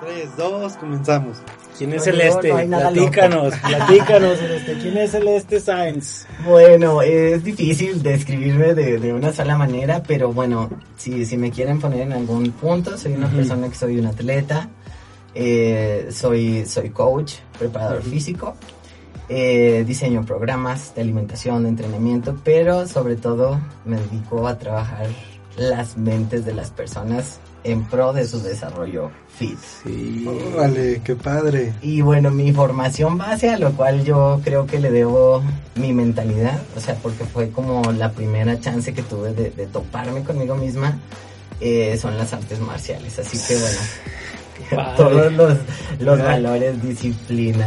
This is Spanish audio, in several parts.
Tres, dos, comenzamos. ¿Quién es No, Celeste? no hay nada platícanos, platícanos, Celeste. ¿Quién es Celeste Sainz? Bueno, es difícil describirme de, de una sola manera, pero bueno, si, si me quieren poner en algún punto, soy una persona que soy un atleta, eh, soy, soy coach, preparador físico, eh, diseño programas de alimentación, de entrenamiento, pero sobre todo me dedico a trabajar las mentes de las personas en pro de su desarrollo fit. Sí. Órale, qué padre. Y bueno, mi formación base, a lo cual yo creo que le debo mi mentalidad, o sea, porque fue como la primera chance que tuve de, de toparme conmigo misma, eh, son las artes marciales. Así que bueno, todos los, los valores, disciplina,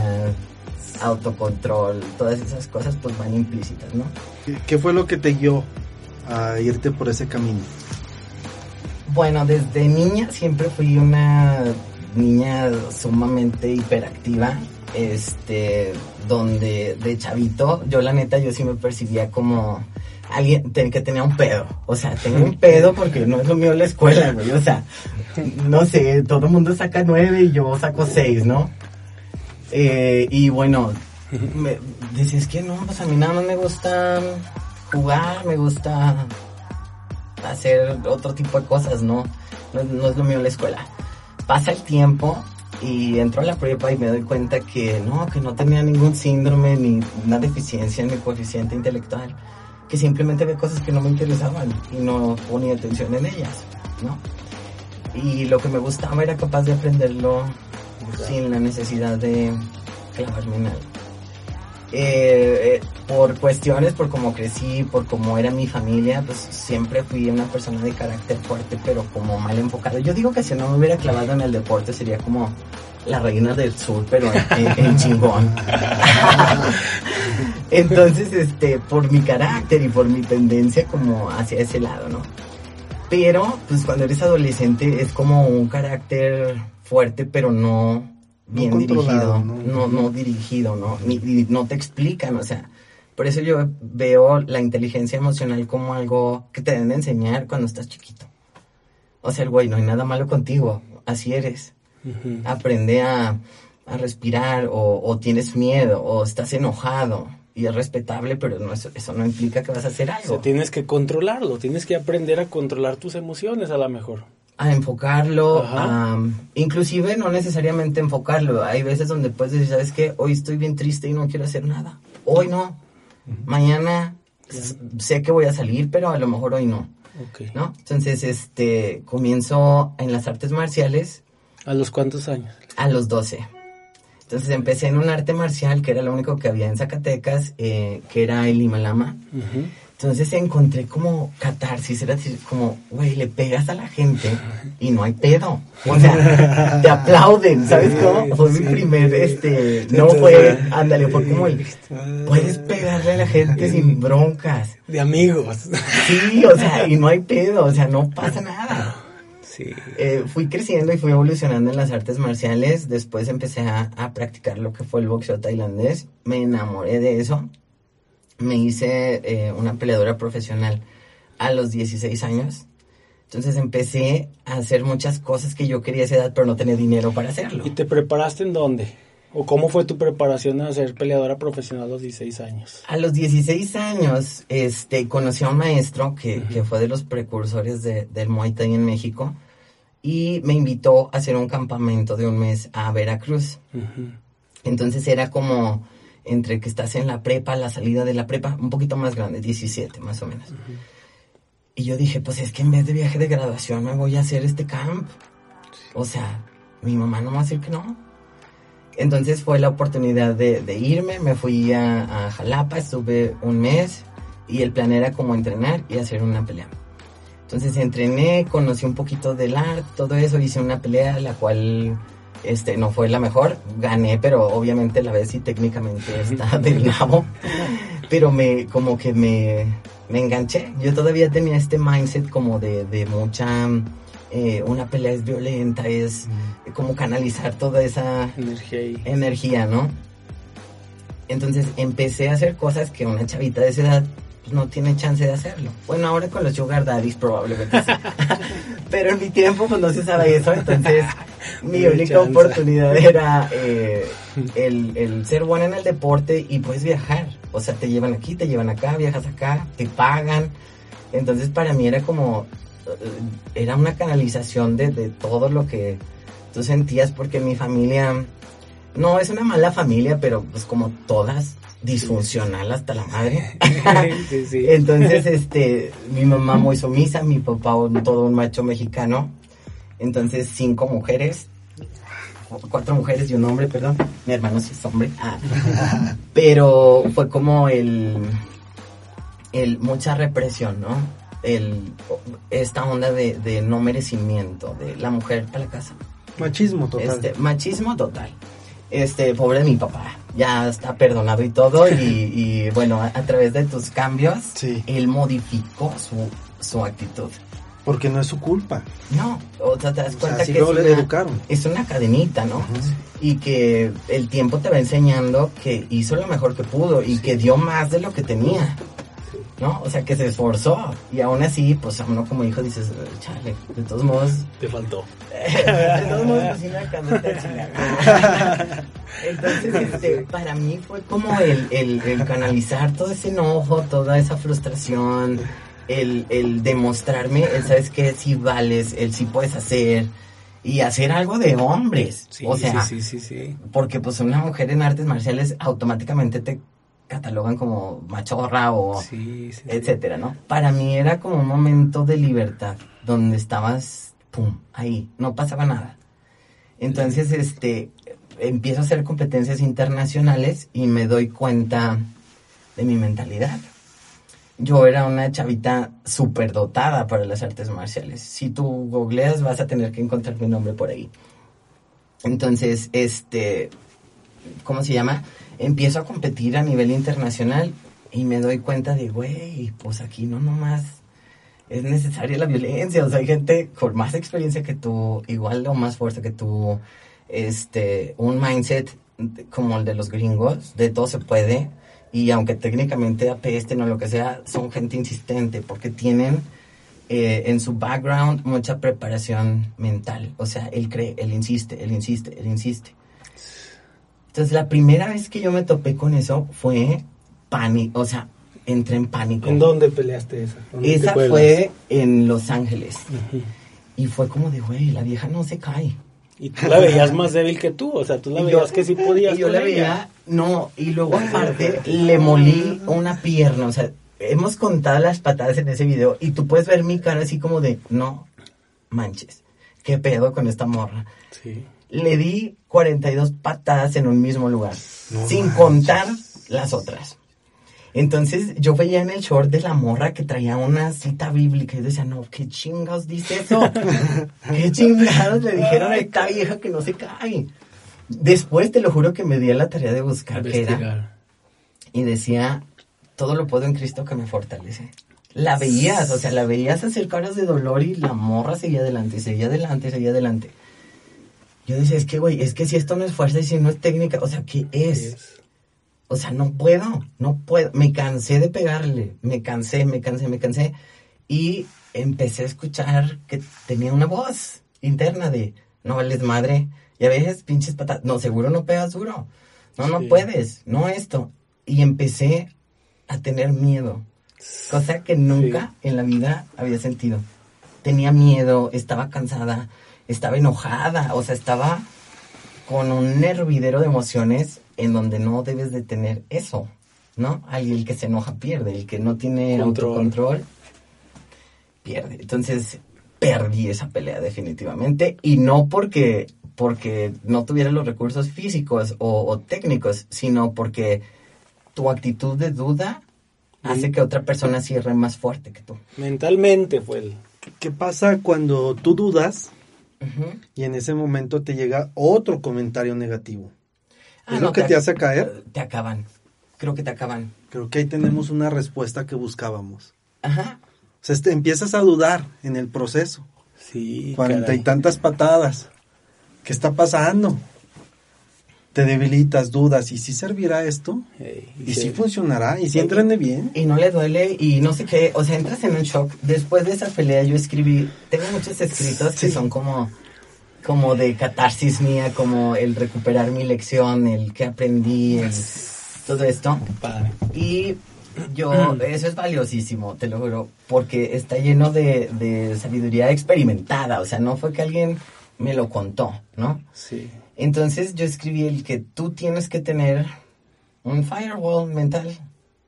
autocontrol, todas esas cosas pues van implícitas, ¿no? ¿Qué- ¿Qué fue lo que te guió a irte por ese camino? Bueno, desde niña siempre fui una niña sumamente hiperactiva, este, donde de chavito, yo la neta, yo sí me percibía como alguien que tenía un pedo, o sea, tengo un pedo porque no es lo mío la escuela, güey, o sea, no sé, todo el mundo saca nueve y yo saco seis, ¿no? Eh, y bueno, me, dices que no, pues a mí nada más me gusta jugar, me gusta hacer otro tipo de cosas, ¿no? No, es- no es lo mío la escuela. Pasa el tiempo y entro a la prepa y me doy cuenta que no, que no tenía ningún síndrome ni una deficiencia en mi coeficiente intelectual, que simplemente había cosas que no me interesaban y no ponía atención en ellas, ¿no? Y lo que me gustaba era capaz de aprenderlo sin la necesidad de clavarme en algo. Eh, eh, por cuestiones, por cómo crecí, por cómo era mi familia, pues siempre fui una persona de carácter fuerte, pero como mal enfocado. Yo digo que si no me hubiera clavado en el deporte sería como la reina del sur, pero en chingón. Entonces, este, por mi carácter y por mi tendencia como hacia ese lado, ¿no? Pero, pues cuando eres adolescente es como un carácter fuerte, pero no bien dirigido, ¿no? no, no dirigido, ¿no? Ni, ni- no te explican, o sea, por eso yo veo la inteligencia emocional como algo que te deben de enseñar cuando estás chiquito. O sea, el güey, no hay nada malo contigo, así eres. Aprende a, a respirar o, o tienes miedo o estás enojado y es respetable, pero no, eso, eso no implica que vas a hacer O algo. sea, tienes que controlarlo, tienes que aprender a controlar tus emociones a lo mejor. A enfocarlo, a, inclusive no necesariamente enfocarlo. Hay veces donde puedes decir, ¿sabes qué? Hoy estoy bien triste y no quiero hacer nada. Hoy no. Mañana sé que voy a salir, pero a lo mejor hoy no, Ok. ¿no? Entonces, este, comienzo en las artes marciales ¿A los cuántos años? a los 12. Entonces empecé en un arte marcial que era lo único que había en Zacatecas, eh, que era el Limalama. Ujú. Entonces encontré como catarsis, era decir, como, güey, le pegas a la gente y no hay pedo. O sea, te aplauden, ¿sabes cómo? Fue mi primer, este, no fue, ándale, fue como el, puedes pegarle a la gente sin broncas. De amigos. Sí, o sea, y no hay pedo, o sea, no pasa nada. Sí. Eh, fui creciendo y fui evolucionando en las artes marciales. Después empecé a, a practicar lo que fue el boxeo tailandés. Me enamoré de eso. Me hice eh, una peleadora profesional a los 16 años. Entonces empecé a hacer muchas cosas que yo quería a esa edad, pero no tenía dinero para hacerlo. ¿Y te preparaste en dónde? ¿O cómo fue tu preparación a ser peleadora profesional a los 16 años? A los 16 años, este, conocí a un maestro que, que fue de los precursores de- del Muay Thai en México y me invitó a hacer un campamento de un mes a Veracruz. Entonces era como entre que estás en la prepa, la salida de la prepa, un poquito más grande, 17 más o menos. Y yo dije, pues es que en vez de viaje de graduación me voy a hacer este camp. O sea, mi mamá no me va a decir que no. Entonces fue la oportunidad de, de irme, me fui a, a Jalapa, estuve un mes y el plan era como entrenar y hacer una pelea. Entonces entrené, conocí un poquito del arte, todo eso, hice una pelea, la cual este, no fue la mejor, gané, pero obviamente la vez sí técnicamente está del nabo, pero me, como que me, me enganché, yo todavía tenía este mindset como de, de mucha, eh, una pelea es violenta, es como canalizar toda esa Energía energía, ¿no? Entonces empecé a hacer cosas que una chavita de esa edad pues no tiene chance de hacerlo. Bueno, ahora con los sugar daddies probablemente sí. Pero en mi tiempo pues no se usaba eso, entonces mi No única chance. oportunidad era eh, el, el ser bueno en el deporte y puedes viajar. O sea, te llevan aquí, te llevan acá, viajas acá, te pagan. Entonces para mí era como, eh, era una canalización de, de todo lo que tú sentías porque mi familia, no es una mala familia, pero pues como todas, disfuncional hasta la madre. sí, sí. Entonces, este, mi mamá muy sumisa, mi papá un- todo un macho mexicano. Entonces, cinco mujeres, cuatro mujeres y un hombre, perdón. Mi hermano sí es hombre. Ah. Pero fue como el, el mucha represión, ¿no? El, esta onda de, de no merecimiento, de la mujer para la casa. Machismo total. Este, machismo total. Este, pobre de mi papá, ya está perdonado y todo, y, y, bueno, a, a través de tus cambios, Sí. él modificó su, su actitud. Porque no es su culpa. No, o sea, te das O sea, cuenta que es le una, educaron. es una cadenita, ¿no? Y que el tiempo te va enseñando que hizo lo mejor que pudo y que dio más de lo que tenía. ¿No? O sea, que se esforzó. Y aún así, pues a uno como hijo dices, chale, de todos modos, Te faltó. de todos modos, pues, alcanzó esta chingada. Entonces, este, para mí fue como el, el, el canalizar todo ese enojo, toda esa frustración, el, el demostrarme, el sabes que sí vales, el sí puedes hacer y hacer algo de hombres. Sí, o sea, sí, sí, sí, sí. porque pues una mujer en artes marciales automáticamente te catalogan como machorra o Sí, etcétera, ¿no? Para mí era como un momento de libertad, donde estabas, pum, ahí, no pasaba nada. Entonces, este, empiezo a hacer competencias internacionales y me doy cuenta de mi mentalidad. Yo era una chavita súper dotada para las artes marciales. Si tú googleas vas a tener que encontrar mi nombre por ahí. Entonces, este, ¿cómo se llama? Empiezo a competir a nivel internacional y me doy cuenta de, güey, pues aquí no nomás es necesaria la violencia. O sea, hay gente con más experiencia que tú, igual o más fuerte que tú, este, un mindset como el de los gringos, de todo se puede. Y aunque técnicamente apesten o lo que sea, son gente insistente porque tienen eh, en su background mucha preparación mental. O sea, él cree, él insiste, él insiste, él insiste. Entonces, la primera vez que yo me topé con eso fue pánico, o sea, entré en pánico. ¿En dónde peleaste esa? ¿Dónde Esa fue en Los Ángeles. Y fue como de, güey, la vieja no se cae. Y tú la veías más débil que tú, o sea, tú la veías yo- que sí podías Y yo la veía, no, y luego aparte le molí una pierna, o sea, hemos contado las patadas en ese video y tú puedes ver mi cara así como de, no manches, qué pedo con esta morra. Sí. Le di 42 patadas en un mismo lugar, No sin manches. contar las otras. Entonces yo veía en el short de la morra que traía una cita bíblica y decía, no, ¿qué chingados dice eso? ¿Qué chingados le dijeron a esta vieja que no se cae? Después te lo juro que me di a la tarea de buscar qué era y decía, todo lo puedo en Cristo que me fortalece. La veías, o sea, la veías hacer caras de dolor y la morra seguía adelante, seguía adelante, seguía adelante. Yo decía, es que, güey, es que si esto no es fuerza y si no es técnica, o sea, ¿qué es? Es- O sea, no puedo, no puedo. Me cansé de pegarle, me cansé, me cansé, me cansé. Y empecé a escuchar que tenía una voz interna de, no vales madre, ya ves, pinches patatas, no, seguro no pegas duro. No, no Sí. puedes, no esto. Y empecé a tener miedo, cosa que nunca en la vida había sentido. Tenía miedo, estaba cansada, estaba enojada, o sea, estaba con un hervidero de emociones en donde no debes de tener eso, ¿no? Alguien que se enoja pierde, el que no tiene Control. autocontrol pierde. Entonces perdí esa pelea definitivamente y no porque porque no tuviera los recursos físicos o, o técnicos, sino porque tu actitud de duda hace que otra persona cierre más fuerte que tú. Mentalmente fue el... ¿Qué pasa cuando tú dudas Y en ese momento te llega otro comentario negativo? Ah, ¿Es no, lo que te hace caer? Te acaban. Creo que te acaban. Creo que ahí tenemos una respuesta que buscábamos. Ajá. O sea, este, empiezas a dudar en el proceso. Sí, Cuarenta y tantas patadas. ¿Qué está pasando? Te debilitas, dudas, ¿y si servirá esto? ¿Y si sí. funcionará? ¿Y si entrene bien? Y no le duele y no sé qué, o sea, entras en un shock. Después de esa pelea yo escribí, tengo muchos escritos que son como, como de catarsis mía, como el recuperar mi lección, el que aprendí, el- todo esto. Padre. Y yo, eso es valiosísimo, te lo juro, porque está lleno de, de sabiduría experimentada, o sea, no fue que alguien me lo contó, ¿no? Sí. Entonces yo escribí el que tú tienes que tener un firewall mental.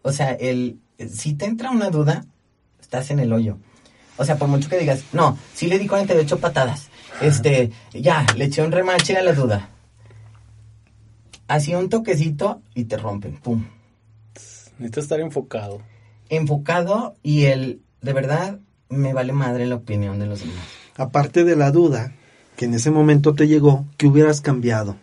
O sea, el si te entra una duda, estás en el hoyo. O sea, por mucho que digas, no, sí le di 48 patadas. Este, ya, le eché un remache a la duda. Así un toquecito y te rompen, pum. Necesitas estar enfocado. Enfocado y el, de verdad, me vale madre la opinión de los demás. Aparte de la duda que en ese momento te llegó, ¿qué hubieras cambiado?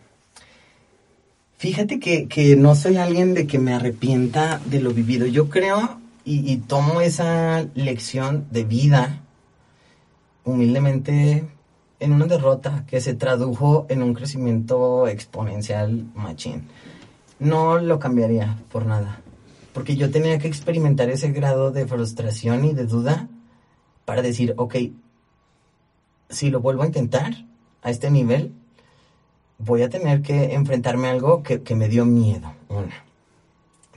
Fíjate que, que no soy alguien de que me arrepienta de lo vivido. Yo creo y, y tomo esa lección de vida humildemente en una derrota que se tradujo en un crecimiento exponencial machín. No lo cambiaría por nada. Porque yo tenía que experimentar ese grado de frustración y de duda para decir, ok, si lo vuelvo a intentar a este nivel, voy a tener que enfrentarme a algo que, que me dio miedo. Una.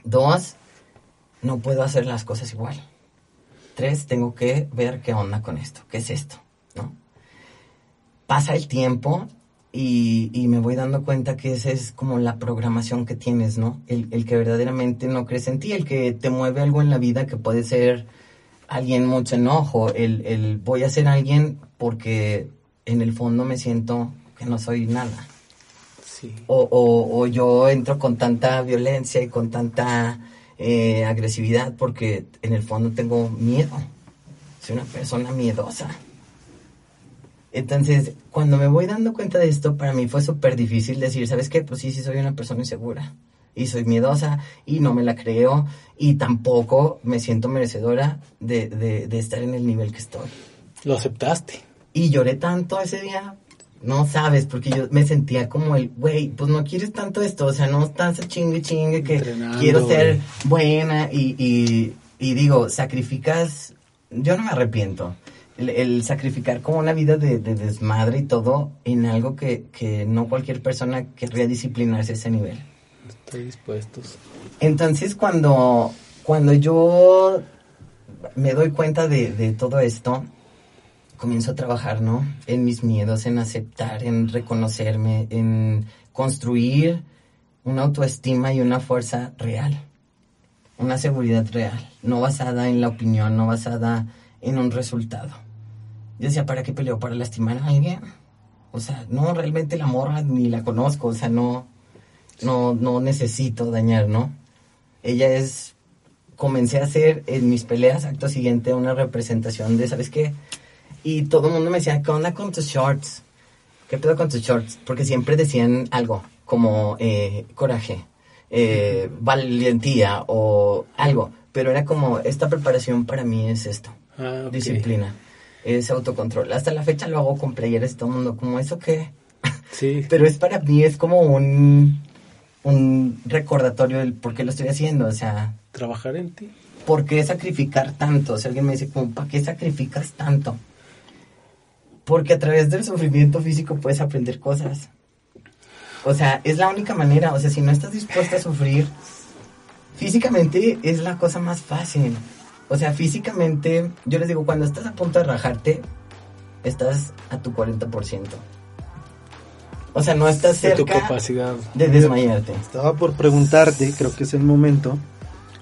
Dos, no puedo hacer las cosas igual. Tres, tengo que ver qué onda con esto. ¿Qué es esto? ¿No? Pasa el tiempo y, y me voy dando cuenta que esa es como la programación que tienes, ¿no? El, el que verdaderamente no crees en ti, el que te mueve algo en la vida que puede ser alguien mucho enojo, el, el voy a ser alguien porque en el fondo me siento que no soy nada. Sí. O, o, o yo entro con tanta violencia y con tanta eh, agresividad porque en el fondo tengo miedo. Soy una persona miedosa. Entonces, cuando me voy dando cuenta de esto, para mí fue súper difícil decir, ¿sabes qué? Pues sí, sí, soy una persona insegura. Y soy miedosa y no me la creo y tampoco me siento merecedora de, de, de estar en el nivel que estoy. Lo aceptaste. Y lloré tanto ese día, no sabes, porque yo me sentía como el, güey, pues no quieres tanto esto, o sea, no estás chingue chingue que Entrenando, quiero ser buena y, y, y digo, sacrificas, yo no me arrepiento, el, el sacrificar como una vida de, de desmadre y todo en algo que, que no cualquier persona querría disciplinarse a ese nivel. Estoy dispuestos. Entonces cuando, cuando yo me doy cuenta de, de todo esto, comienzo a trabajar, ¿no? En mis miedos, en aceptar, en reconocerme, en construir una autoestima y una fuerza real, una seguridad real, no basada en la opinión, no basada en un resultado. Yo decía, ¿para qué peleo? ¿Para lastimar a alguien? O sea, no, realmente la morra ni la conozco, o sea, no, no, no necesito dañar, ¿no? Ella es, comencé a hacer en mis peleas, acto siguiente, una representación de, ¿sabes qué? Y todo el mundo me decía, ¿qué onda con tus shorts? ¿Qué pedo con tus shorts? Porque siempre decían algo, como eh, coraje, eh, valentía o algo. Pero era como, esta preparación para mí es esto, Ah, disciplina, es autocontrol. Hasta la fecha lo hago con playeras y todo el mundo, como, ¿eso qué? Sí. Pero es para mí, es como un, un recordatorio del por qué lo estoy haciendo. O sea, Trabajar en ti. ¿por qué sacrificar tanto? Si alguien me dice, como, ¿para qué sacrificas tanto? Porque a través del sufrimiento físico puedes aprender cosas. O sea, es la única manera. O sea, si no estás dispuesta a sufrir, físicamente es la cosa más fácil. O sea, físicamente, yo les digo, cuando estás a punto de rajarte, estás a tu 40%. O sea, no estás De tu cerca capacidad. de desmayarte. Estaba por preguntarte, creo que es el momento.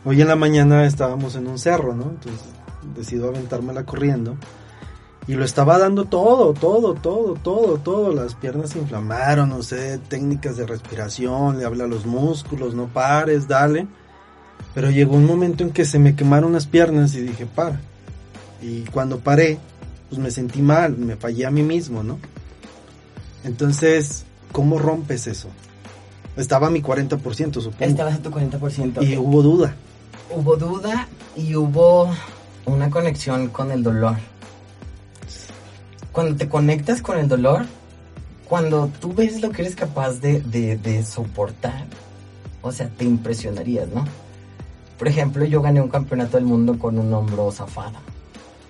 Hoy en la mañana estábamos en un cerro, ¿no? Entonces decido aventármela corriendo. Y lo estaba dando todo, todo, todo, todo, todo. Las piernas se inflamaron, no sé, técnicas de respiración, le habla a los músculos, no pares, dale. Pero llegó un momento en que se me quemaron las piernas y dije, para. Y cuando paré, pues me sentí mal, me fallé a mí mismo, ¿no? Entonces, ¿cómo rompes eso? Estaba a mi 40%, supongo. Estabas a tu 40%. Y hubo duda. Hubo duda y hubo una conexión con el dolor. Cuando te conectas con el dolor, cuando tú ves lo que eres capaz de, de, de soportar, o sea, te impresionarías, ¿no? Por ejemplo, yo gané un campeonato del mundo con un hombro zafado.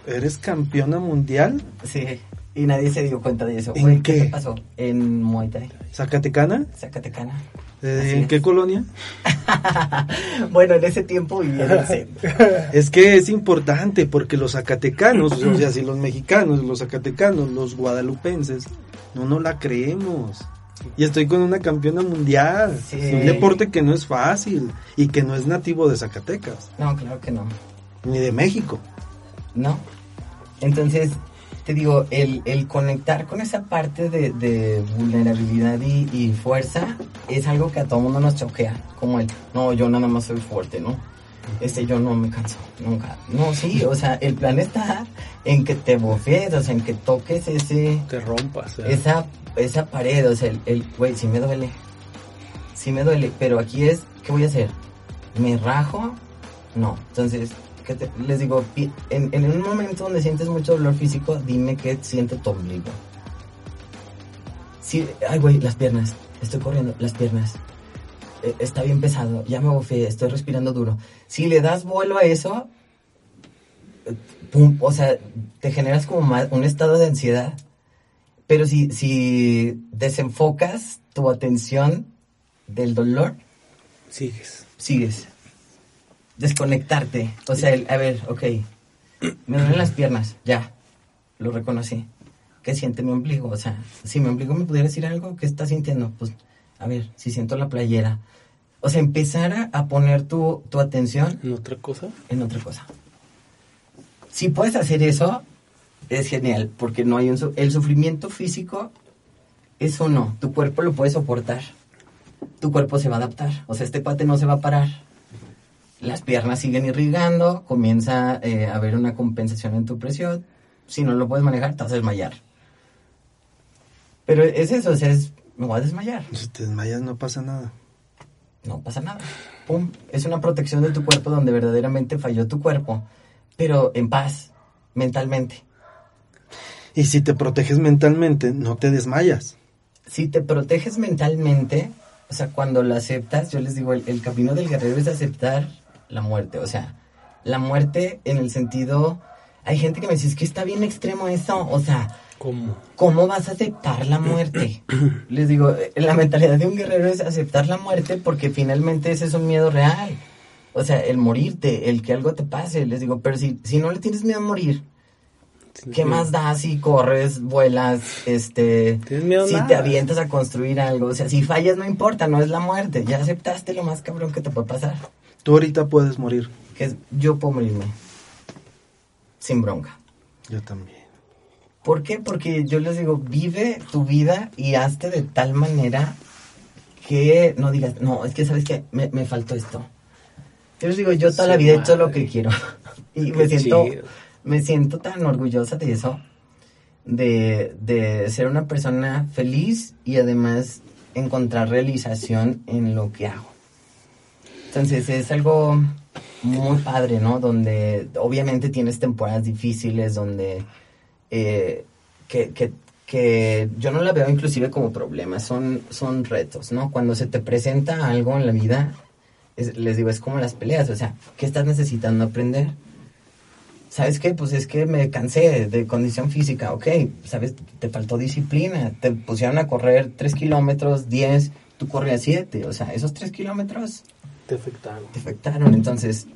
¿Eres campeona mundial? Sí, y nadie se dio cuenta de eso. ¿En qué? te pasó? En Muay Thai, ¿Zacatecana? Zacatecana. Eh, ¿En es. qué colonia? bueno, en ese tiempo vivía en el centro. Es que es importante porque los zacatecanos, o sea, si los mexicanos, los zacatecanos, los guadalupenses, no nos la creemos. Y estoy con una campeona mundial. Sí. Un deporte que no es fácil y que no es nativo de Zacatecas, No, claro que no. ni de México. ¿no? Entonces, te digo, el, el conectar con esa parte de, de vulnerabilidad y, y fuerza es algo que a todo mundo nos choquea, como el, no, yo nada más soy fuerte, ¿no? Este, yo no me canso, nunca. No, sí, o sea, el plan está en que te bofees, o sea, en que toques ese, Te rompas. ¿eh? esa, esa pared, o sea, el, el, güey, sí me duele, sí me duele, pero aquí es, ¿qué voy a hacer? ¿Me rajo? No, entonces, ¿qué te- les digo, en, en un momento donde sientes mucho dolor físico, dime qué siente tu ombligo. Sí, ay, güey, las piernas, estoy corriendo, las piernas. Eh, Está bien pesado, ya me bofé, estoy respirando duro. Si le das vuelo a eso, eh, pum, o sea, te generas como más un estado de ansiedad. Pero si, si desenfocas tu atención del dolor, Sigues. sigues. Desconectarte. O sea, el- a ver, ok. Me duelen las piernas, ya. Lo reconocí. ¿Qué siente mi ombligo? O sea, si mi ombligo me pudiera decir algo, ¿qué está sintiendo? Pues, a ver, si siento la playera. O sea, empezar a, a poner tu, tu atención ¿En otra cosa? en otra cosa. Si puedes hacer eso, es genial, porque no hay un... su- El sufrimiento físico, eso no, tu cuerpo lo puede soportar. Tu cuerpo se va a adaptar, o sea, este pate no se va a parar. Las piernas siguen irrigando, comienza eh, a haber una compensación en tu presión. Si no lo puedes manejar, te vas a desmayar. Pero es eso, o sea, es, me voy a desmayar. Si te desmayas no pasa nada. No pasa nada. Pum. Es una protección de tu cuerpo donde verdaderamente falló tu cuerpo, pero en paz, mentalmente. Y si te proteges mentalmente, no te desmayas. Si te proteges mentalmente, o sea, cuando lo aceptas, yo les digo, el, el camino del guerrero es aceptar la muerte. O sea, la muerte en el sentido... Hay gente que me dice, es que está bien extremo eso. O sea, ¿Cómo? ¿cómo vas a aceptar la muerte? Les digo, la mentalidad de un guerrero es aceptar la muerte porque finalmente ese es un miedo real. O sea, el morirte, el que algo te pase. Les digo, pero si, si no le tienes miedo a morir, ¿qué más da si corres, vuelas, este... ¿Tienes miedo a si nada? te avientas a construir algo? O sea, si fallas no importa, no es la muerte. Ya aceptaste lo más cabrón que te puede pasar. Tú ahorita puedes morir. Que yo puedo morirme. Sin bronca. Yo también. ¿Por qué? Porque yo les digo, vive tu vida y hazte de tal manera que no digas, no, es que sabes que me, me faltó esto. Yo les digo, yo toda la vida he hecho lo que quiero. y Qué me siento, chido. me siento tan orgullosa de eso, de, de ser una persona feliz y además encontrar realización en lo que hago. Entonces es algo muy padre, ¿no? Donde obviamente tienes temporadas difíciles, donde eh, que, que, yo no la veo inclusive como problemas, son, son retos, ¿no? Cuando se te presenta algo en la vida, es- les digo, es como las peleas, o sea, ¿qué estás necesitando aprender? ¿Sabes qué? Pues es que me cansé de condición física, ok, ¿sabes? Te faltó disciplina, te pusieron a correr 3 kilómetros, 10, tú corrías 7, o sea, esos 3 kilómetros Te afectaron. te afectaron. Entonces,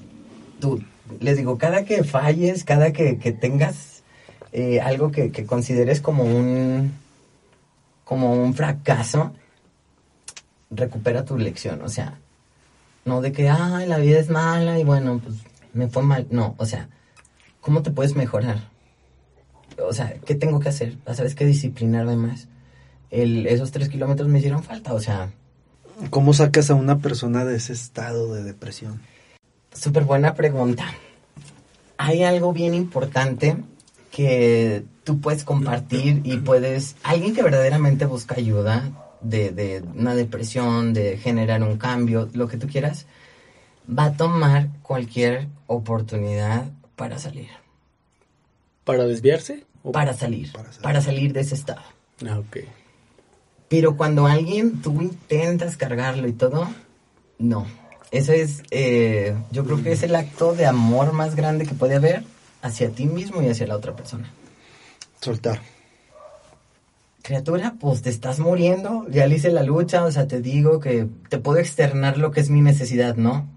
tú, les digo, cada que falles, cada que, que tengas eh, algo que, que consideres como un, como un fracaso, recupera tu lección. O sea, no de que, ay, la vida es mala y bueno, pues me fue mal. No, o sea, ¿cómo te puedes mejorar? O sea, ¿qué tengo que hacer? ¿Sabes qué? Disciplinarme más. El, esos tres kilómetros me hicieron falta, o sea, ¿Cómo sacas a una persona de ese estado de depresión? Súper buena pregunta. Hay algo bien importante que tú puedes compartir y puedes, alguien que verdaderamente busca ayuda de, de una depresión, de generar un cambio, lo que tú quieras, va a tomar cualquier oportunidad para salir. ¿Para desviarse? ¿O- Para salir, Para salir. para salir de ese estado. Ah, ok. Pero cuando alguien, tú intentas cargarlo y todo, no. Eso es, eh, yo creo que es el acto de amor más grande que puede haber hacia ti mismo y hacia la otra persona. Soltar. Criatura, pues te estás muriendo, ya le hice la lucha, o sea, te digo que te puedo externar lo que es mi necesidad, ¿no?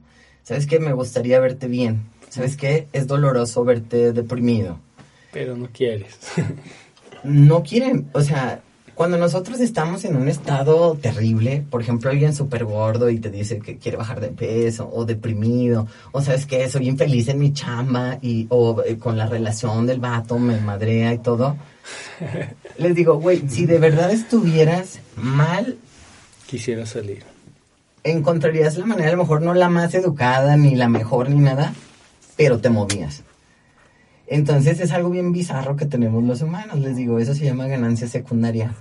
¿Sabes qué? Me gustaría verte bien. ¿Sabes qué? Es doloroso verte deprimido. Pero no quieres. no quieren, o sea, cuando nosotros estamos en un estado terrible, por ejemplo, alguien súper gordo y te dice que quiere bajar de peso, o deprimido, o sabes que soy infeliz en mi chamba, y, o eh, con la relación del vato me madrea y todo. Les digo, güey, si de verdad estuvieras mal, quisiera salir. Encontrarías la manera, a lo mejor no la más educada, ni la mejor, ni nada, pero te movías. Entonces es algo bien bizarro que tenemos los humanos, les digo, eso se llama ganancia secundaria.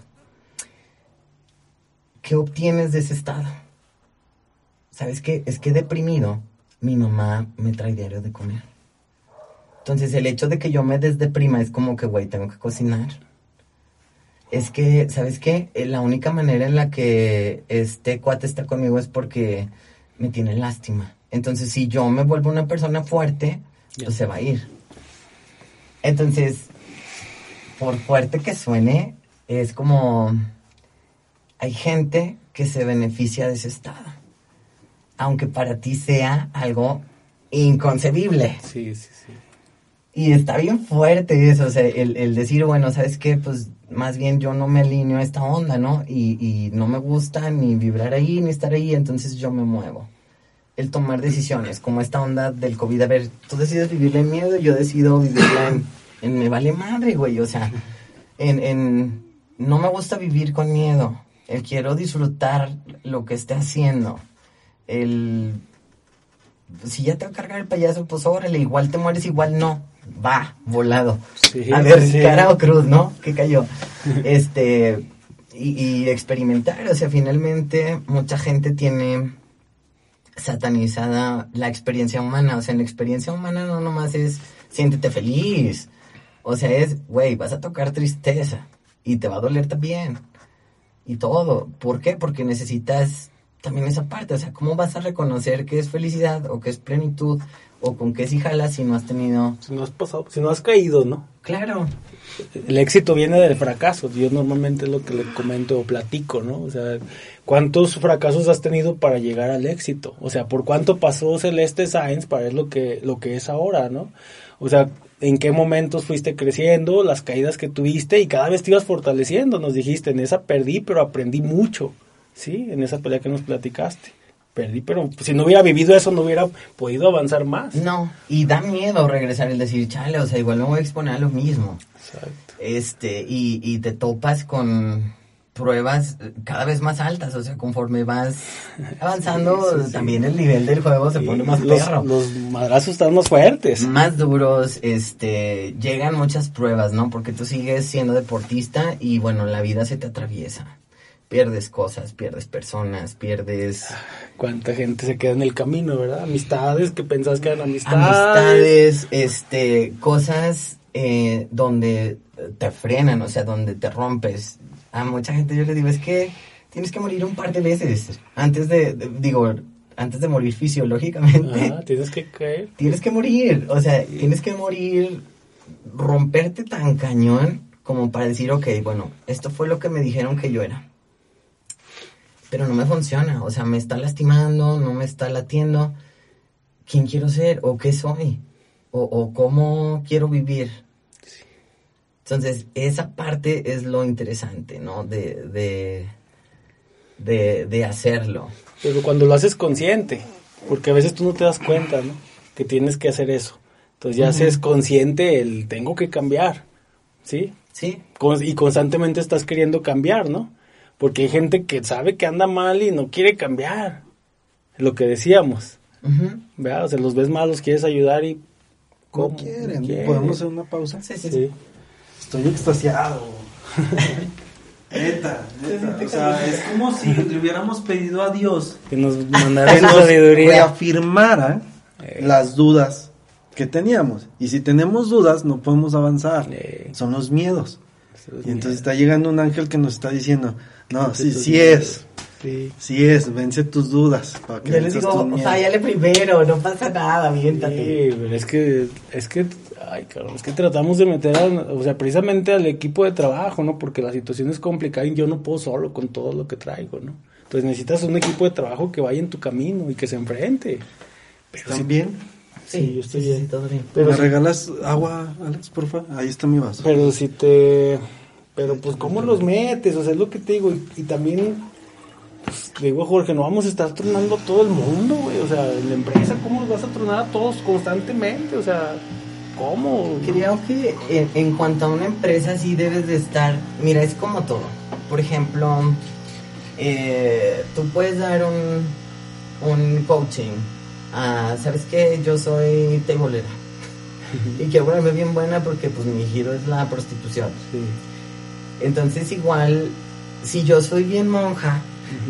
¿Qué obtienes de ese estado? ¿Sabes qué? Es que deprimido, mi mamá me trae diario de comer. Entonces el hecho de que yo me desdeprima es como que, güey, tengo que cocinar. Es que, ¿sabes qué? Eh, la única manera en la que este cuate está conmigo es porque me tiene lástima. Entonces si yo me vuelvo una persona fuerte, pues se va a ir. Entonces, por fuerte que suene, es como hay gente que se beneficia de ese estado. Aunque para ti sea algo inconcebible. Sí, sí, sí. Y está bien fuerte eso, o sea, el, decir, bueno, ¿sabes qué? Pues más bien yo no me alineo a esta onda, ¿no? Y, y no me gusta ni vibrar ahí, ni estar ahí, entonces yo me muevo. El tomar decisiones, como esta onda del COVID, a ver, tú decides vivirla en miedo, yo decido vivirla en, en me vale madre, güey, o sea, en, en no me gusta vivir con miedo, el quiero disfrutar lo que esté haciendo, el si ya te va a cargar el payaso, pues órale, igual te mueres, igual no va, volado. a ver, cara o cruz, ¿no? ¿Qué cayó? este, y, experimentar, o sea, finalmente mucha gente tiene satanizada la experiencia humana, o sea, en la experiencia humana no nomás es siéntete feliz, o sea, es, güey, vas a tocar tristeza y te va a doler también y todo. ¿Por qué? Porque necesitas también esa parte, o sea, ¿cómo vas a reconocer que es felicidad o que es plenitud o con qué si jalas si no has tenido... Si no has pasado, si no has caído, ¿no? Claro. El éxito viene del fracaso, yo normalmente es lo que le comento o platico, ¿no? O sea, ¿cuántos fracasos has tenido para llegar al éxito? O sea, ¿por cuánto pasó Celeste Science para es lo que, lo que es ahora, ¿no? O sea, ¿en qué momentos fuiste creciendo, las caídas que tuviste y cada vez te ibas fortaleciendo? Nos dijiste, en esa perdí, pero aprendí mucho, ¿sí? En esa pelea que nos platicaste perdí, pero si no hubiera vivido eso no hubiera podido avanzar más. No, y da miedo regresar y decir, chale, o sea, igual me voy a exponer a lo mismo. Exacto. Este, y, y te topas con pruebas cada vez más altas, o sea, conforme vas avanzando, también el nivel del juego se pone más los, Los madrazos están más fuertes. Más duros, este, llegan muchas pruebas, ¿no? Porque tú sigues siendo deportista y bueno, la vida se te atraviesa pierdes cosas, pierdes personas, pierdes... Cuánta gente se queda en el camino, ¿verdad? Amistades que pensabas que eran amistades. Amistades, este, cosas eh, donde te frenan, o sea, donde te rompes. A mucha gente yo le digo, es que tienes que morir un par de veces antes de, digo, antes de morir fisiológicamente. tienes que caer. Tienes que morir, o sea, tienes que morir, romperte tan cañón como para decir, ok, bueno, esto fue lo que me dijeron que yo era pero no me funciona, o sea, me está lastimando, no me está latiendo. ¿Quién quiero ser? ¿O qué soy? ¿O, cómo quiero vivir? Entonces, esa parte es lo interesante, ¿no? De, de, de, hacerlo. Pero cuando lo haces consciente, porque a veces tú no te das cuenta, ¿no? Que tienes que hacer eso. Entonces ya haces consciente el tengo que cambiar, ¿sí? Sí. Y constantemente estás queriendo cambiar, ¿no? Porque hay gente que sabe que anda mal y no quiere cambiar. Lo que decíamos. ¿Verdad? O sea, los ves malos, quieres ayudar y... ¿cómo? No quieren. ¿Podemos hacer una pausa? Sí, sí, sí. Estoy extasiado. neta, neta. O sea, es como si le hubiéramos pedido a Dios que nos mandara sabiduría. reafirmara eh. las dudas que teníamos. Y si tenemos dudas, no podemos avanzar. Eh. Son los miedos. Y entonces miedo. está llegando un ángel que nos está diciendo, no, sí, tus sí miedos. es, Sí. sí es, vence tus dudas. Para que Yo les digo, o sea, miedos". ya le primero, no pasa nada, aviéntate. Sí, pero es que, es que, ay, cabrón, es que tratamos de meter, a, o sea, precisamente al equipo de trabajo, ¿no? Porque la situación es complicada y yo no puedo solo con todo lo que traigo, ¿no? Entonces necesitas un equipo de trabajo que vaya en tu camino y que se enfrente. Pero ¿Están sí, bien? Sí, yo estoy sí, bien. sí, todo bien. pero ¿Me regalas agua, Alex, porfa? Ahí está mi vaso. Pero si te... Pero pues, ¿cómo los metes? O sea, es lo que te digo. Y, y también, pues, le digo a Jorge, no vamos a estar tronando a todo el mundo, güey. O sea, en la empresa, ¿cómo los vas a tronar a todos constantemente? O sea, ¿cómo? Creo que en, en cuanto a una empresa sí debes de estar, mira, es como todo. Por ejemplo, eh, tú puedes dar un, un coaching. a, ¿Sabes qué? Yo soy tebolera. y quiero ponerme bien buena porque pues mi giro es la prostitución. Sí. Entonces igual, si yo soy bien monja,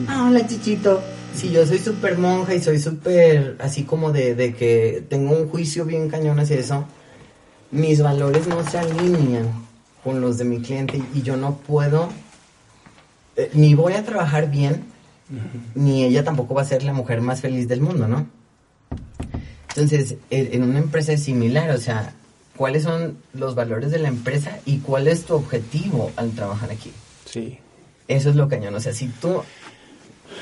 ah, hola chichito. Si yo soy súper monja y soy súper así como de, de que tengo un juicio bien cañón hacia eso, mis valores no se alinean con los de mi cliente y yo no puedo, eh, ni voy a trabajar bien, ni ella tampoco va a ser la mujer más feliz del mundo, ¿no? Entonces, en en una empresa es similar, o sea, ¿cuáles son los valores de la empresa y cuál es tu objetivo al trabajar aquí? Sí. Eso es lo cañón. O sea, si tú,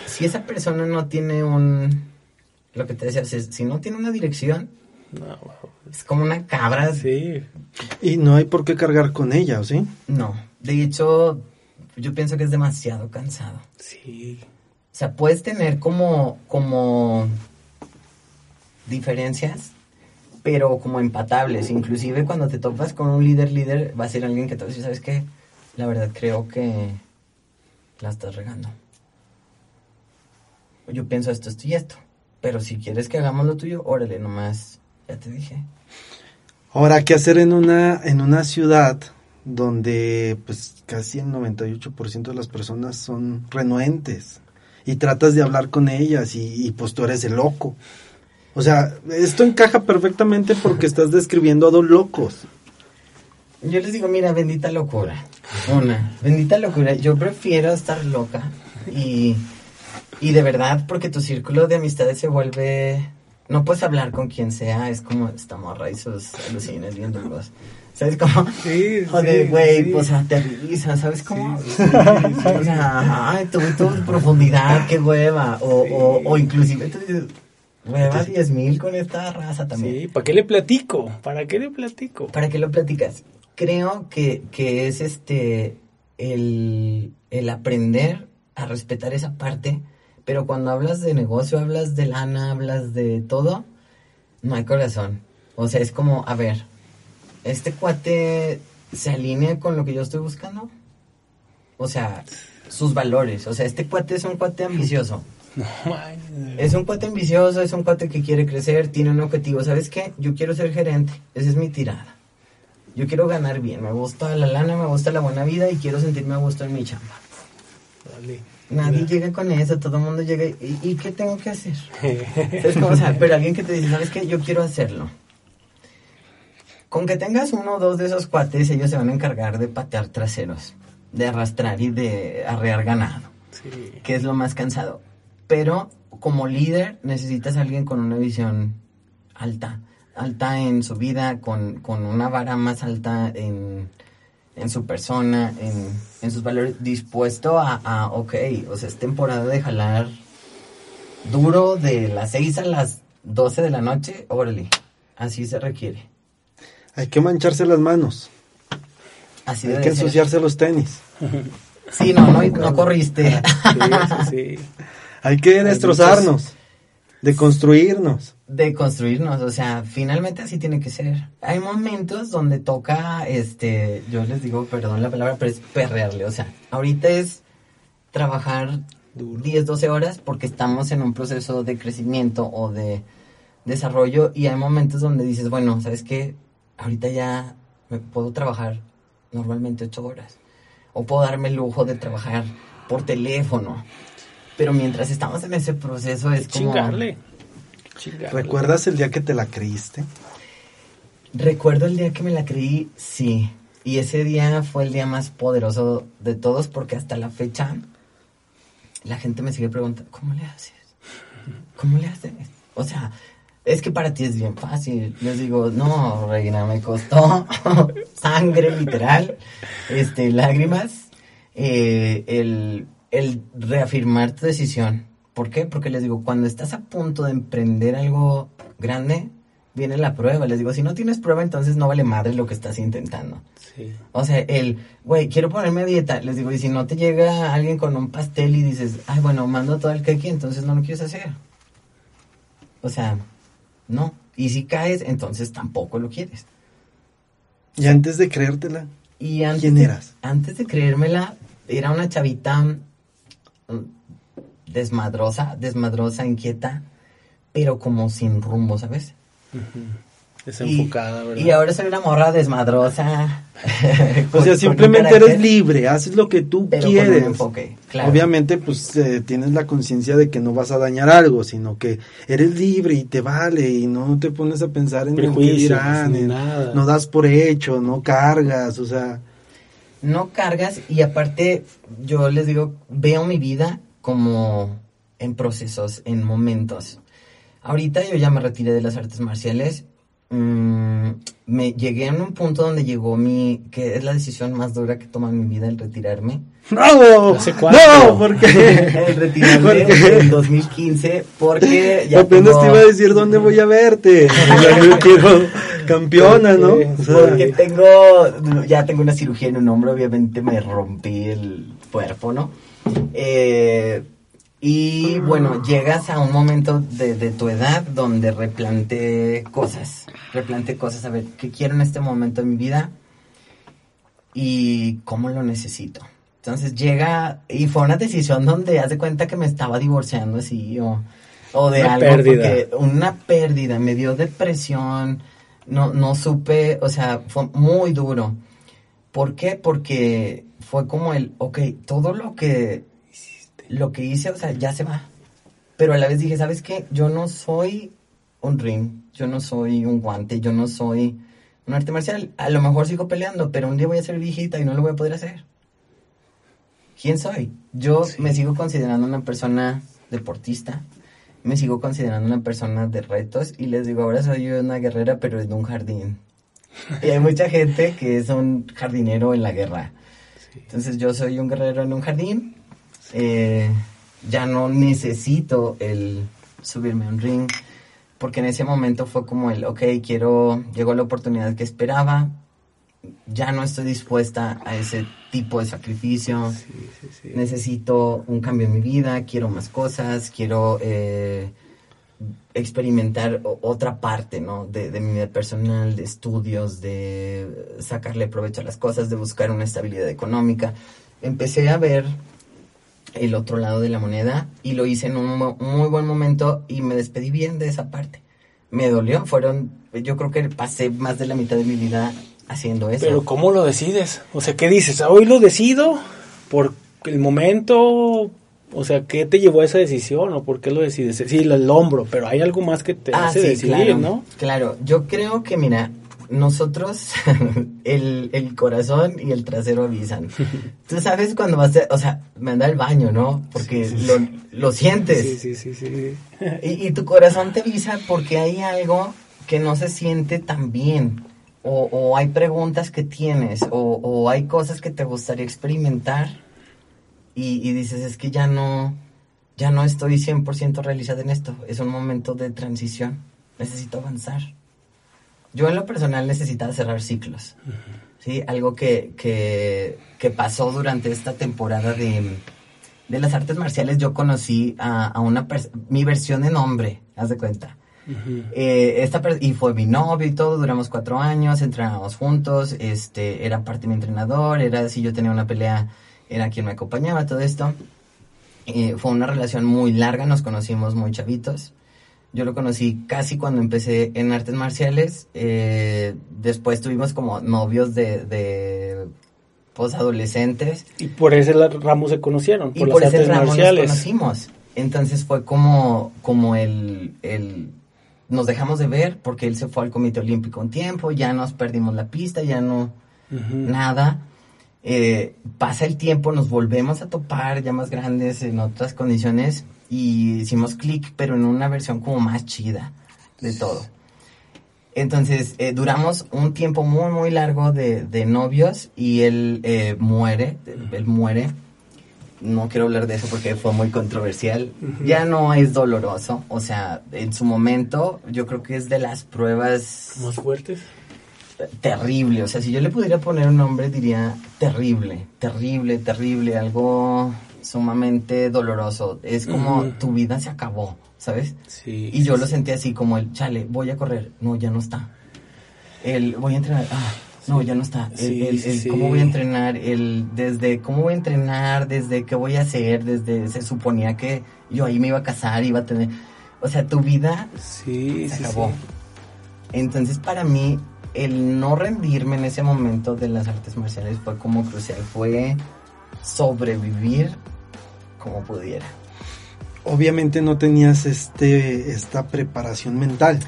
si esa persona no tiene un, lo que te decía, si no tiene una dirección, No, wow. es como una cabra. Sí. Y no hay por qué cargar con ella, ¿o sí? No, de hecho, yo pienso que es demasiado cansado. Sí. O sea, puedes tener como, como diferencias, pero como empatables. Inclusive cuando te topas con un líder, líder, va a ser alguien que te va a decir, ¿sabes qué? La verdad creo que la estás regando. Yo pienso esto, esto y esto. Pero si quieres que hagamos lo tuyo, órale, nomás, ya te dije. Ahora, ¿qué hacer en una, en una ciudad donde pues casi el 98% de las personas son renuentes? Y tratas de hablar con ellas y, y, pues tú eres el loco. O sea, esto encaja perfectamente porque estás describiendo a dos locos. Yo les digo, mira, bendita locura. Una, bendita locura. Yo prefiero estar loca y, y de verdad, porque tu círculo de amistades se vuelve. No puedes hablar con quien sea, es como esta morra y sus alucines bien duros. ¿Sabes cómo? Sí, Joder, sí, güey, sí. pues aterriza, ¿sabes cómo? O sea, ay, tú tu profundidad, qué hueva. O, o, o inclusive tú dices, hueva 10 mil con esta raza también. Sí, ¿para qué le platico? ¿Para qué le platico? ¿Para qué lo platicas? Creo que, que es este el, el aprender a respetar esa parte, pero cuando hablas de negocio, hablas de lana, hablas de todo, no hay corazón. O sea, es como, a ver, ¿este cuate se alinea con lo que yo estoy buscando? O sea, sus valores. O sea, este cuate es un cuate ambicioso. No. Es un cuate ambicioso, es un cuate que quiere crecer, tiene un objetivo. ¿Sabes qué? Yo quiero ser gerente. Esa es mi tirada. Yo quiero ganar bien. Me gusta la lana, me gusta la buena vida y quiero sentirme a gusto en mi chamba. Dale. Nadie llega con eso, todo el mundo llega. ¿Y, y qué tengo que hacer? ¿Sabes cómo? O sea, pero alguien que te dice, ¿sabes qué? Yo quiero hacerlo. Con que tengas uno o dos de esos cuates, ellos se van a encargar de patear traseros, de arrastrar y de arrear ganado Sí. que es lo más cansado. Pero como líder necesitas a alguien con una visión alta, alta en su vida, con, con una vara más alta en, en su persona, en, en sus valores, dispuesto a, a, ok, o sea, es temporada de jalar duro de las 6 a las 12 de la noche, órale, así se requiere. Hay que mancharse las manos. Así Hay que ser. ensuciarse los tenis. Sí, no, no, no corriste. Sí, sí, sí. Hay que destrozarnos. De construirnos. de construirnos, o sea, finalmente así tiene que ser. Hay momentos donde toca, este, yo les digo, perdón la palabra, pero es perrearle, o sea, ahorita es trabajar Duro. 10, 12 horas porque estamos en un proceso de crecimiento o de desarrollo y hay momentos donde dices, bueno, ¿sabes qué? Ahorita ya me puedo trabajar normalmente 8 horas o puedo darme el lujo de trabajar por teléfono. Pero mientras estamos en ese proceso es como... Chingarle. Chingarle. ¿Recuerdas el día que te la creíste? Recuerdo el día que me la creí, sí. Y ese día fue el día más poderoso de todos porque hasta la fecha la gente me sigue preguntando, ¿cómo le haces? ¿Cómo le haces? O sea, es que para ti es bien fácil. Les digo, no, reina, me costó sangre literal, este, lágrimas, eh, el, el reafirmar tu decisión. ¿Por qué? Porque les digo, cuando estás a punto de emprender algo grande, viene la prueba. Les digo, si no tienes prueba, entonces no vale madre lo que estás intentando. Sí. O sea, el, güey, quiero ponerme a dieta. Les digo, y si no te llega alguien con un pastel y dices, ay, bueno, mando todo el que aquí, entonces no lo quieres hacer. O sea, no. Y si caes, entonces tampoco lo quieres. Y antes de creértela, Y antes ¿Quién de- eras? Antes de creérmela, era una chavita desmadrosa, desmadrosa, inquieta, pero como sin rumbo, ¿sabes? Desenfocada, y, ¿verdad? y ahora soy una morra desmadrosa. o sea, simplemente eres libre, haces lo que tú pero con quieres. un enfoque, claro. Obviamente, pues eh, tienes la conciencia de que no vas a dañar algo, sino que eres libre y te vale y no te pones a pensar en el Prejuicios, dirán, ni en- nada. no das por hecho, no cargas, o sea, no cargas y aparte yo les digo, veo mi vida como en procesos, en momentos. Ahorita yo ya me retiré de las artes marciales. mm, me llegué a un punto donde llegó mi, que es la decisión más dura que toma en mi vida, el retirarme. ¡No! ¡No! Porque el retirarme Porque- en 2015 porque ya apenas tengo- te iba a decir dónde voy a verte. Campeona, ¿no? Porque- O sea, Porque tengo, ya tengo una cirugía en un hombro, obviamente me rompí el cuerpo, ¿no? Eh, y bueno, llegas a un momento de, de tu edad donde replante cosas, replante cosas, a ver, ¿qué quiero en este momento de mi vida? Y cómo lo necesito. Entonces llega, y fue una decisión donde haz de cuenta que me estaba divorciando así, o, o de Una algo, pérdida. porque una pérdida, me dio depresión, no, no supe, o sea, fue muy duro. ¿Por qué? Porque fue como el, ok, todo lo que, lo que hice, o sea, ya se va. Pero a la vez dije, ¿sabes qué? Yo no soy un ring, yo no soy un guante, yo no soy un arte marcial. A lo mejor sigo peleando, pero un día voy a ser viejita y no lo voy a poder hacer. ¿Quién soy? Yo me sigo considerando una persona deportista, me sigo considerando una persona de retos y les digo, ahora soy una guerrera, pero en un jardín. Y hay mucha gente que es un jardinero en la guerra. Entonces yo soy un guerrero en un jardín. eh, ya no necesito el subirme a un ring. Porque en ese momento fue como el, ok, quiero, llegó la oportunidad que esperaba. Ya no estoy dispuesta a ese tipo de sacrificio. Sí, sí, sí. Necesito un cambio en mi vida, quiero más cosas, quiero eh, experimentar otra parte, ¿no? De, de mi vida personal, de estudios, de sacarle provecho a las cosas, de buscar una estabilidad económica. Empecé a ver el otro lado de la moneda y lo hice en un muy buen momento y me despedí bien de esa parte. Me dolió, fueron, yo creo que pasé más de la mitad de mi vida haciendo eso. Pero ¿cómo lo decides? O sea, ¿qué dices? ¿Hoy lo decido? ¿Por el momento? O sea, ¿qué te llevó a esa decisión? ¿O por qué lo decides? Sí, el, hombro, pero hay algo más que te Ah, hace sí, decidir, claro, ¿no? Claro, yo creo que, mira, nosotros, el, el corazón y el trasero avisan. Tú sabes cuando vas a, o sea, me anda al baño, ¿no? Porque Sí, sí, lo, lo sientes. Sí, sí, sí, sí. Y, y tu corazón te avisa porque hay algo que no se siente tan bien. O, o hay preguntas que tienes, o, o hay cosas que te gustaría experimentar. Y, y dices, es que ya no, ya no estoy 100% realizada en esto. Es un momento de transición. Necesito avanzar. Yo en lo personal necesitaba cerrar ciclos. ¿sí? Algo que, que, que pasó durante esta temporada de, de las artes marciales. Yo conocí a, a una persona, mi versión en hombre, haz de cuenta. Eh, esta y fue mi novio y todo, duramos cuatro años, entrenábamos juntos, este, era parte de mi entrenador, era si yo tenía una pelea, era quien me acompañaba, todo esto. Eh, fue una relación muy larga, nos conocimos muy chavitos. Yo lo conocí casi cuando empecé en artes marciales. eh, después tuvimos como novios de, de posadolescentes. Y por ese ramo se conocieron, Y por, ese ramo nos marciales. conocimos. Entonces fue como, como el, el... Nos dejamos de ver porque él se fue al Comité Olímpico un tiempo, ya nos perdimos la pista, ya no... nada. Eh, pasa el tiempo, nos volvemos a topar ya más grandes en otras condiciones y hicimos clic, pero en una versión como más chida de todo. Entonces, eh, duramos un tiempo muy, muy largo de, de novios y él eh, muere, él muere. No quiero hablar de eso porque fue muy controversial. Ya no es doloroso, o sea, en su momento yo creo que es de las pruebas... ¿Más fuertes? Terrible, o sea, si yo le pudiera poner un nombre diría terrible, terrible, terrible, algo sumamente doloroso. Es como tu vida se acabó, ¿sabes? Sí. Y yo lo sentí así como el, chale, voy a correr, no, ya no está. El, voy a entrenar, ah, no, ya no está. El, Sí, el- sí, el sí. cómo voy a entrenar, el, desde cómo voy a entrenar, desde qué voy a hacer, desde, se suponía que yo ahí me iba a casar, iba a tener, o sea, tu vida Sí, se acabó. Entonces, para mí, el no rendirme en ese momento de las artes marciales fue como crucial, fue sobrevivir como pudiera. Obviamente no tenías este esta preparación mental.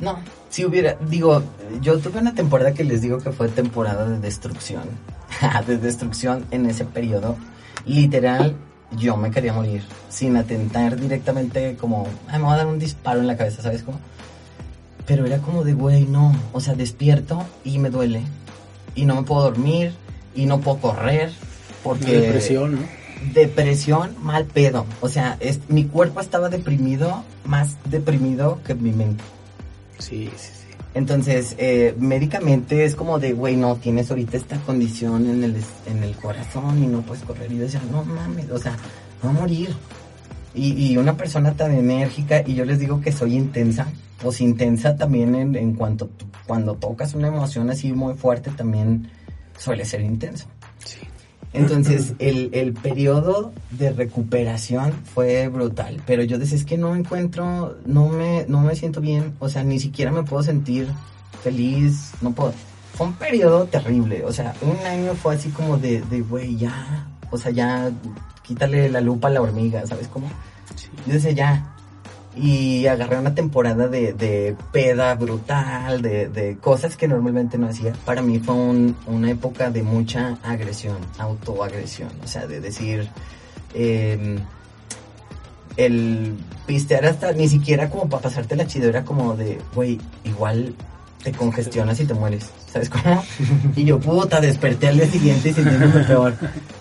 No, si hubiera, digo, yo tuve una temporada que les digo que fue temporada de destrucción, de destrucción en ese periodo. Literal, yo me quería morir, sin atentar directamente como, "Ay, me voy a dar un disparo en la cabeza, ¿sabes cómo? Pero era como de, güey, no, o sea, despierto y me duele, y no me puedo dormir, y no puedo correr, porque... Depresión, ¿no? Depresión, mal pedo. O sea, es, mi cuerpo estaba deprimido, más deprimido que mi mente. Sí, sí, sí. Entonces, eh, médicamente es como de, güey, no, tienes ahorita esta condición en el, en el corazón y no puedes correr. Y yo decía, no mames, o sea, va a morir. Y, y una persona tan enérgica, y yo les digo que soy intensa, pues intensa también en, en cuanto, cuando tocas una emoción así muy fuerte, también suele ser intenso. Sí. Entonces, el, el periodo de recuperación fue brutal, pero yo decía, es que no encuentro, no me, no me siento bien, o sea, ni siquiera me puedo sentir feliz, no puedo. Fue un periodo terrible, o sea, un año fue así como de, de, güey, ya, o sea, ya, quítale la lupa a la hormiga, ¿sabes cómo? Yo decía, ya. Y agarré una temporada de, de peda brutal, de, de cosas que normalmente no hacía. Para mí fue un- una época de mucha agresión, autoagresión. O sea, de decir, eh, el pistear hasta ni siquiera como para pasarte la chido, era como de, güey, igual te congestionas y te mueres. ¿Sabes cómo? Y yo, puta, desperté al día siguiente y sintiéndome peor.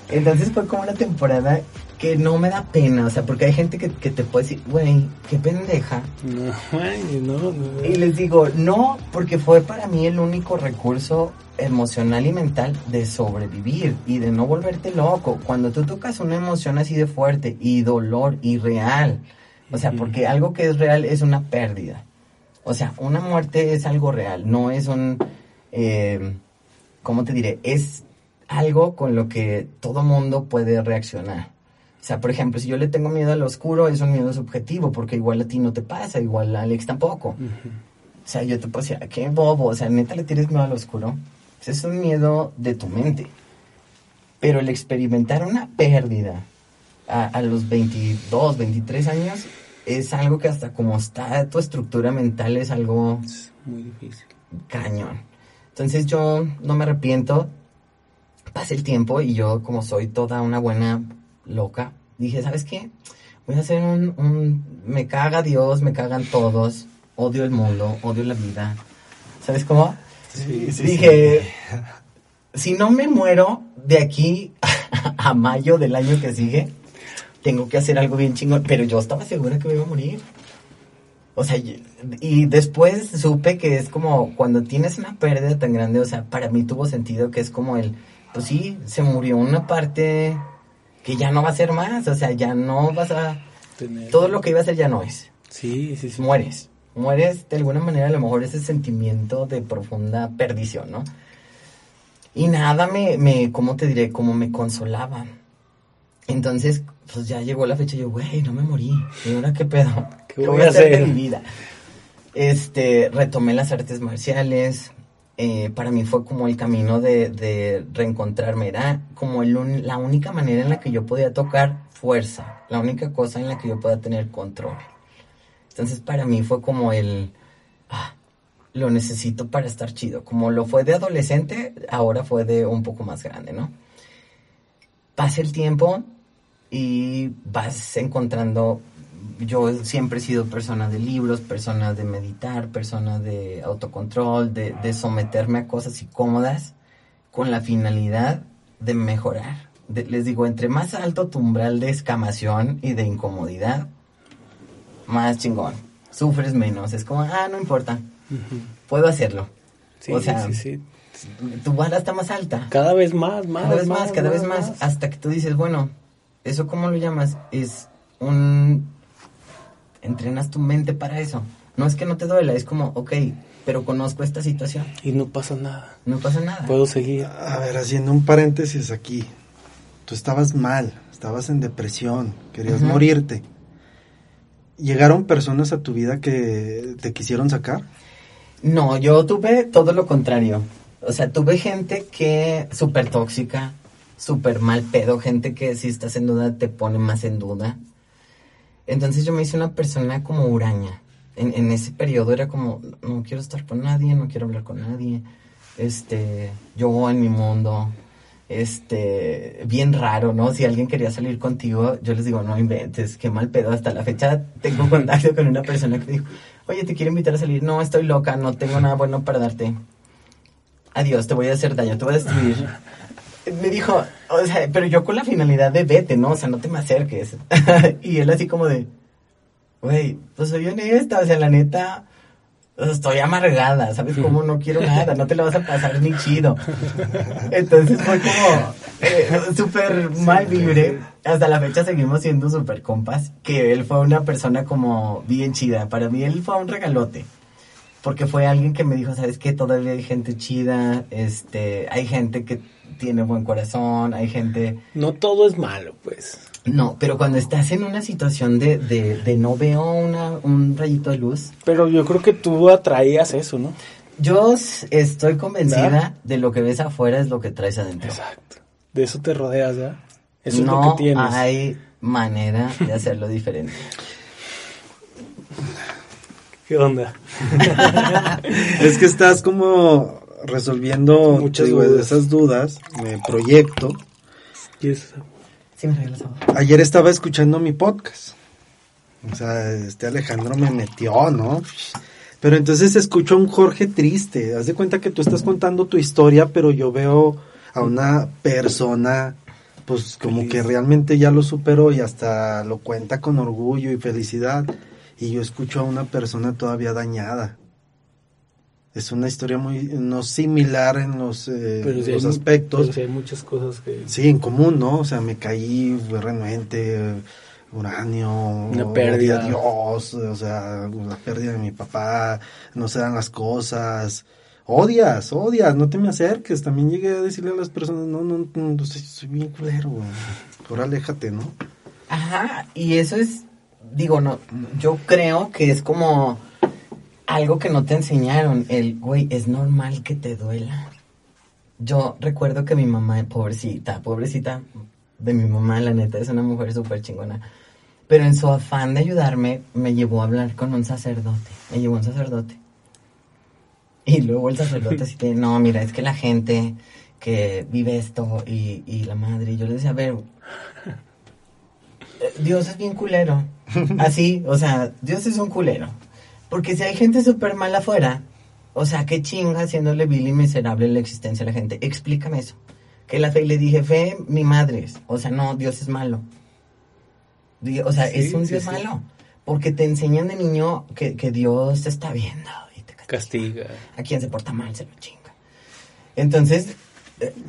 Entonces fue como una temporada que no me da pena, o sea, porque hay gente que, que te puede decir, güey, qué pendeja. No, no, no. Y les digo, no, porque fue para mí el único recurso emocional y mental de sobrevivir y de no volverte loco. Cuando tú tocas una emoción así de fuerte y dolor y real, o sea, porque algo que es real es una pérdida. O sea, una muerte es algo real, no es un, eh, ¿cómo te diré? Es algo con lo que todo mundo puede reaccionar. O sea, por ejemplo, si yo le tengo miedo al oscuro, es un miedo subjetivo, porque igual a ti no te pasa, igual a Alex tampoco. O sea, yo te puedo decir, qué bobo, o sea, neta le tienes miedo al oscuro. Ese es un miedo de tu mente. Pero el experimentar una pérdida a, a los 22, 23 años es algo que hasta como está tu estructura mental es algo Es muy difícil. cañón. Entonces yo no me arrepiento. Pasa el tiempo y yo como soy toda una buena loca, dije, ¿sabes qué? Voy a hacer un, un... Me caga Dios, me cagan todos, odio el mundo, odio la vida. ¿Sabes cómo? Sí, sí, dije, si no me muero de aquí a mayo del año que sigue, tengo que hacer algo bien chingón. Pero yo estaba segura que me iba a morir. O sea, y, después supe que es como cuando tienes una pérdida tan grande, o sea, para mí tuvo sentido que es como el, pues sí, se murió una parte que ya no va a ser más, o sea, ya no vas a, Tener- todo lo que iba a ser ya no es Sí, sí, sí. mueres. Mueres de alguna manera, a lo mejor ese sentimiento de profunda perdición, ¿no? Y nada me, me ¿cómo te diré? Como me consolaba. Entonces, pues ya llegó la fecha y yo, güey, no me morí. ¿Y ahora qué pedo? ¿Qué voy a hacer? de mi vida? Este, retomé las artes marciales. eh, para mí fue como el camino de, de reencontrarme. Era como el un- la única manera en la que yo podía tocar fuerza. La única cosa en la que yo podía tener control. Entonces para mí fue como el, ah, lo necesito para estar chido. Como lo fue de adolescente, ahora fue de un poco más grande, ¿no? Pasa el tiempo y vas encontrando yo siempre he sido persona de libros, persona de meditar, persona de autocontrol, de, de someterme a cosas incómodas con la finalidad de mejorar. les digo, entre más alto tu umbral de escamación y de incomodidad, más chingón. Sufres menos. Es como, ah, no importa. Puedo hacerlo. o sea, tu vara está más alta. Cada vez más, más. Cada vez más, cada vez más, Hasta que tú dices, bueno, ¿eso cómo lo llamas? Es un entrenas tu mente para eso. No es que no te duela, es como, ok, pero conozco esta situación. Y no pasa nada. No pasa nada. Puedo seguir. A ver, haciendo un paréntesis aquí. Tú estabas mal, estabas en depresión, querías morirte. ¿Llegaron personas a tu vida que te quisieron sacar? No, yo tuve todo lo contrario. O sea, tuve gente que súper tóxica, súper mal pedo, gente que si estás en duda te pone más en duda. Entonces yo me hice una persona como huraña. En, en, ese periodo era como, no quiero estar con nadie, no quiero hablar con nadie. Este, yo en mi mundo, este, bien raro, ¿no? Si alguien quería salir contigo, yo les digo, no inventes, qué mal pedo. Hasta la fecha tengo contacto con una persona que dijo, oye, te quiero invitar a salir. No, estoy loca, no tengo nada bueno para darte. Adiós, te voy a hacer daño, te voy a destruir me dijo, o sea, pero yo con la finalidad de vete, ¿no? O sea, no te me acerques. y él así como de, güey, pues soy honesta, o sea, la neta, estoy amargada, ¿sabes cómo? No quiero nada, no te lo vas a pasar ni chido. Entonces fue como eh, súper mal vibre. Hasta la fecha seguimos siendo súper compas, que él fue una persona como bien chida. Para mí él fue un regalote porque fue alguien que me dijo, ¿sabes qué? Todavía hay gente chida, este, hay gente que tiene buen corazón, hay gente... No todo es malo, pues. No, pero cuando estás en una situación de, de, no veo una, un rayito de luz... Pero yo creo que tú atraías eso, ¿no? Yo estoy convencida de lo que ves afuera es lo que traes adentro. Exacto. De eso te rodeas, ¿ya? Eso es lo que tienes. hay manera de hacerlo diferente. ¿Qué onda? es que estás como resolviendo Muchas esas dudas, me proyecto. Ayer estaba escuchando mi podcast. O sea, este Alejandro me metió, ¿no? Pero entonces escucho a un Jorge triste. Haz de cuenta que tú estás contando tu historia, pero yo veo a una persona, pues como que realmente ya lo superó y hasta lo cuenta con orgullo y felicidad y yo escucho a una persona todavía dañada. Es una historia muy no similar en los, eh, los aspectos. Pero hay muchas cosas que... Sí, en común, ¿no? O sea, me caí, renuente, uranio, una pérdida. Dios, o sea, la pérdida de mi papá, no se dan las cosas. Odias, odias, no te me acerques. También llegué a decirle a las personas, no, no, no, soy bien culero, Ahora aléjate, ¿no? Ajá, y eso es digo, no, yo creo que es como algo que no te enseñaron. El, güey, es normal que te duela. Yo recuerdo que mi mamá, pobrecita, pobrecita de mi mamá, la neta, es una mujer súper chingona. Pero en su afán de ayudarme, me llevó a hablar con un sacerdote. Me llevó un sacerdote. Y luego el sacerdote así que, no, mira, es que la gente que vive esto y, y la madre, y yo le decía, a ver, Dios es bien culero. Así, o sea, Dios es un culero. Porque si hay gente súper mala afuera, o sea, qué chinga haciéndole vil y miserable la existencia a la gente. Explícame eso. Que la fe, le dije, fe, mi madre es. O sea, no, Dios es malo. O sea, es un Dios malo. Porque te enseñan de niño que, Dios te está viendo y te castiga. A quien se porta mal se lo chinga. Entonces,